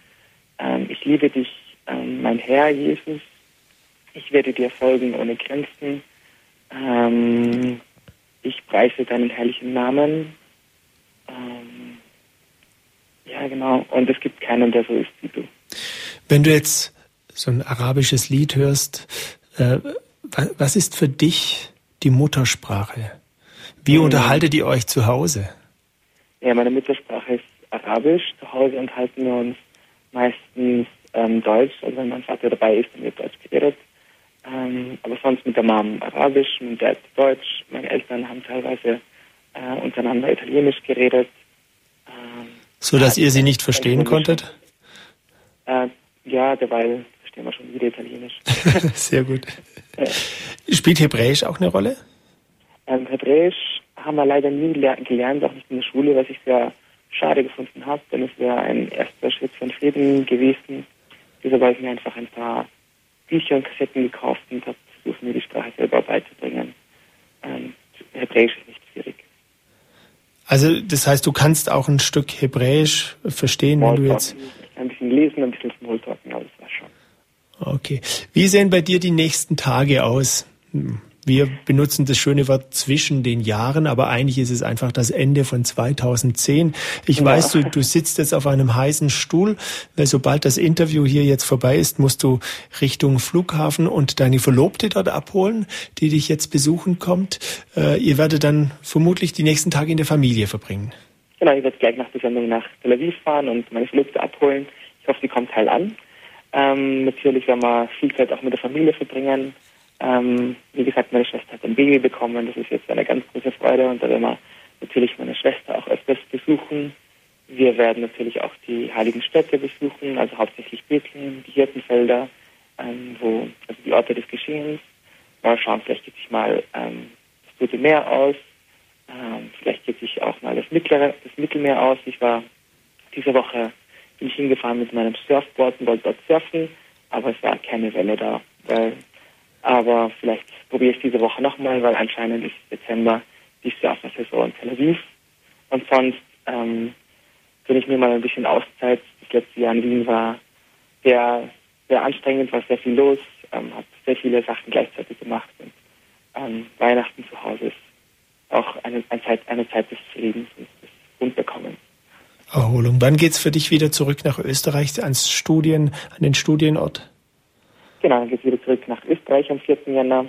Ähm, ich liebe dich, ähm, mein Herr Jesus. Ich werde dir folgen ohne Grenzen. Ähm, preise deinen herrlichen Namen. Ähm, ja, genau. Und es gibt keinen, der so ist wie du. Wenn du jetzt so ein arabisches Lied hörst, äh, was ist für dich die Muttersprache? Wie mhm. unterhaltet ihr euch zu Hause? Ja, meine Muttersprache ist Arabisch. Zu Hause unterhalten wir uns meistens ähm, Deutsch. Also wenn mein Vater dabei ist, dann wird Deutsch geredet. Ähm, aber sonst mit der Mom Arabisch, mit der Dad Deutsch. Meine Eltern haben teilweise äh, untereinander Italienisch geredet. Ähm, so dass ihr sie nicht verstehen konntet? Äh, ja, derweil verstehen wir schon wieder Italienisch. Sehr gut. Ja. Spielt Hebräisch auch eine Rolle? Ähm, Hebräisch haben wir leider nie gelernt, auch nicht in der Schule, was ich sehr schade gefunden habe, denn es wäre ein erster Schritt von Frieden gewesen. Dieser ich mir einfach ein paar Bücher und Kassetten gekauft und habe versucht, mir die Sprache selber beizubringen. Ähm, Hebräisch ist nicht schwierig. Also das heißt, du kannst auch ein Stück Hebräisch verstehen, wenn du jetzt... Ein bisschen lesen, ein bisschen Smalltalken, aber das war schon. Okay. Wie sehen bei dir die nächsten Tage aus? Hm. Wir benutzen das schöne Wort zwischen den Jahren, aber eigentlich ist es einfach das Ende von 2010. Ich ja. weiß, du, du sitzt jetzt auf einem heißen Stuhl, weil sobald das Interview hier jetzt vorbei ist, musst du Richtung Flughafen und deine Verlobte dort abholen, die dich jetzt besuchen kommt. Äh, ihr werdet dann vermutlich die nächsten Tage in der Familie verbringen. Genau, ich werde gleich nach der Sendung nach Tel Aviv fahren und meine Verlobte abholen. Ich hoffe, die kommt heil an. Ähm, natürlich werden wir viel Zeit auch mit der Familie verbringen. Ähm, wie gesagt, meine Schwester hat ein Baby bekommen. Das ist jetzt eine ganz große Freude und da werden wir natürlich meine Schwester auch öfters besuchen. Wir werden natürlich auch die heiligen Städte besuchen, also hauptsächlich Bethlehem, die Hirtenfelder, ähm, wo, also die Orte des Geschehens. Mal schauen, vielleicht geht sich mal ähm, das Tote Meer aus. Ähm, vielleicht geht sich auch mal das Mittlere, das Mittelmeer aus. Ich war diese Woche bin ich hingefahren mit meinem Surfboard und wollte dort surfen, aber es war keine Welle da, weil aber vielleicht probiere ich diese Woche nochmal, weil anscheinend ist Dezember die Surfer-Saison in Tel Aviv. Und sonst ähm, ich mir mal ein bisschen Auszeit. Das letzte Jahr in Wien war sehr, sehr anstrengend, war sehr viel los, ähm, habe sehr viele Sachen gleichzeitig gemacht. Und ähm, Weihnachten zu Hause ist auch eine, eine, Zeit, eine Zeit des Friedens und des Grundbekommens. Erholung. Wann geht's für dich wieder zurück nach Österreich ans Studien, an den Studienort? Genau, dann geht es wieder zurück nach Österreich am 4. Jänner.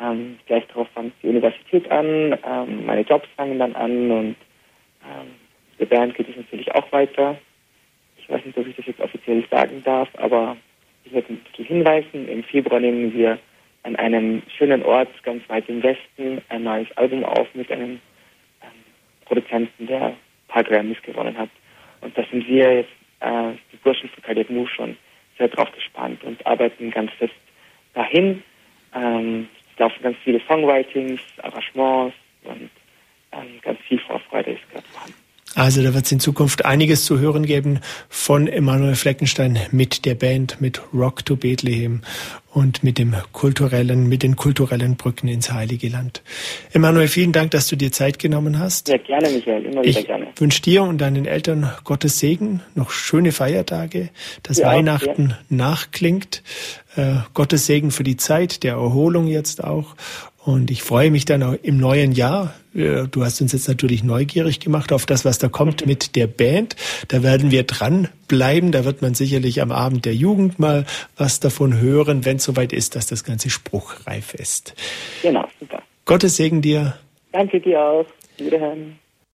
Ähm, gleich darauf fängt die Universität an, ähm, meine Jobs fangen dann an und ähm, der Band geht es natürlich auch weiter. Ich weiß nicht, ob ich das jetzt offiziell sagen darf, aber ich werde ein bisschen hinweisen. Im Februar nehmen wir an einem schönen Ort ganz weit im Westen ein neues Album auf mit einem ähm, Produzenten, der ein paar Grammys gewonnen hat. Und da sind wir jetzt, äh, die Burschen von Cardiac Move schon sehr drauf gespannt und arbeiten ganz fest dahin. Ähm, es laufen ganz viele Songwritings, Arrangements und ähm, ganz viel Vorfreude ist gerade vorhanden. Also da wird es in Zukunft einiges zu hören geben von Emanuel Fleckenstein mit der Band, mit Rock to Bethlehem. und mit dem kulturellen, mit den kulturellen Brücken ins Heilige Land. Emanuel, vielen Dank, dass du dir Zeit genommen hast. Ja, gerne, Michael, immer wieder ich gerne. wünsche dir und deinen Eltern Gottes Segen, noch schöne Feiertage, dass Ja, Weihnachten nachklingt. Äh, Gottes Segen für die Zeit der Erholung jetzt auch. Und ich freue mich dann auch im neuen Jahr. Äh, Du hast uns jetzt natürlich neugierig gemacht auf das, was da kommt mit der Band. Da werden wir dranbleiben. Da wird man sicherlich am Abend der Jugend mal was davon hören, wenn es soweit ist, dass das Ganze spruchreif ist. Genau, super. Gottes Segen dir. Danke dir auch. Wiederhören.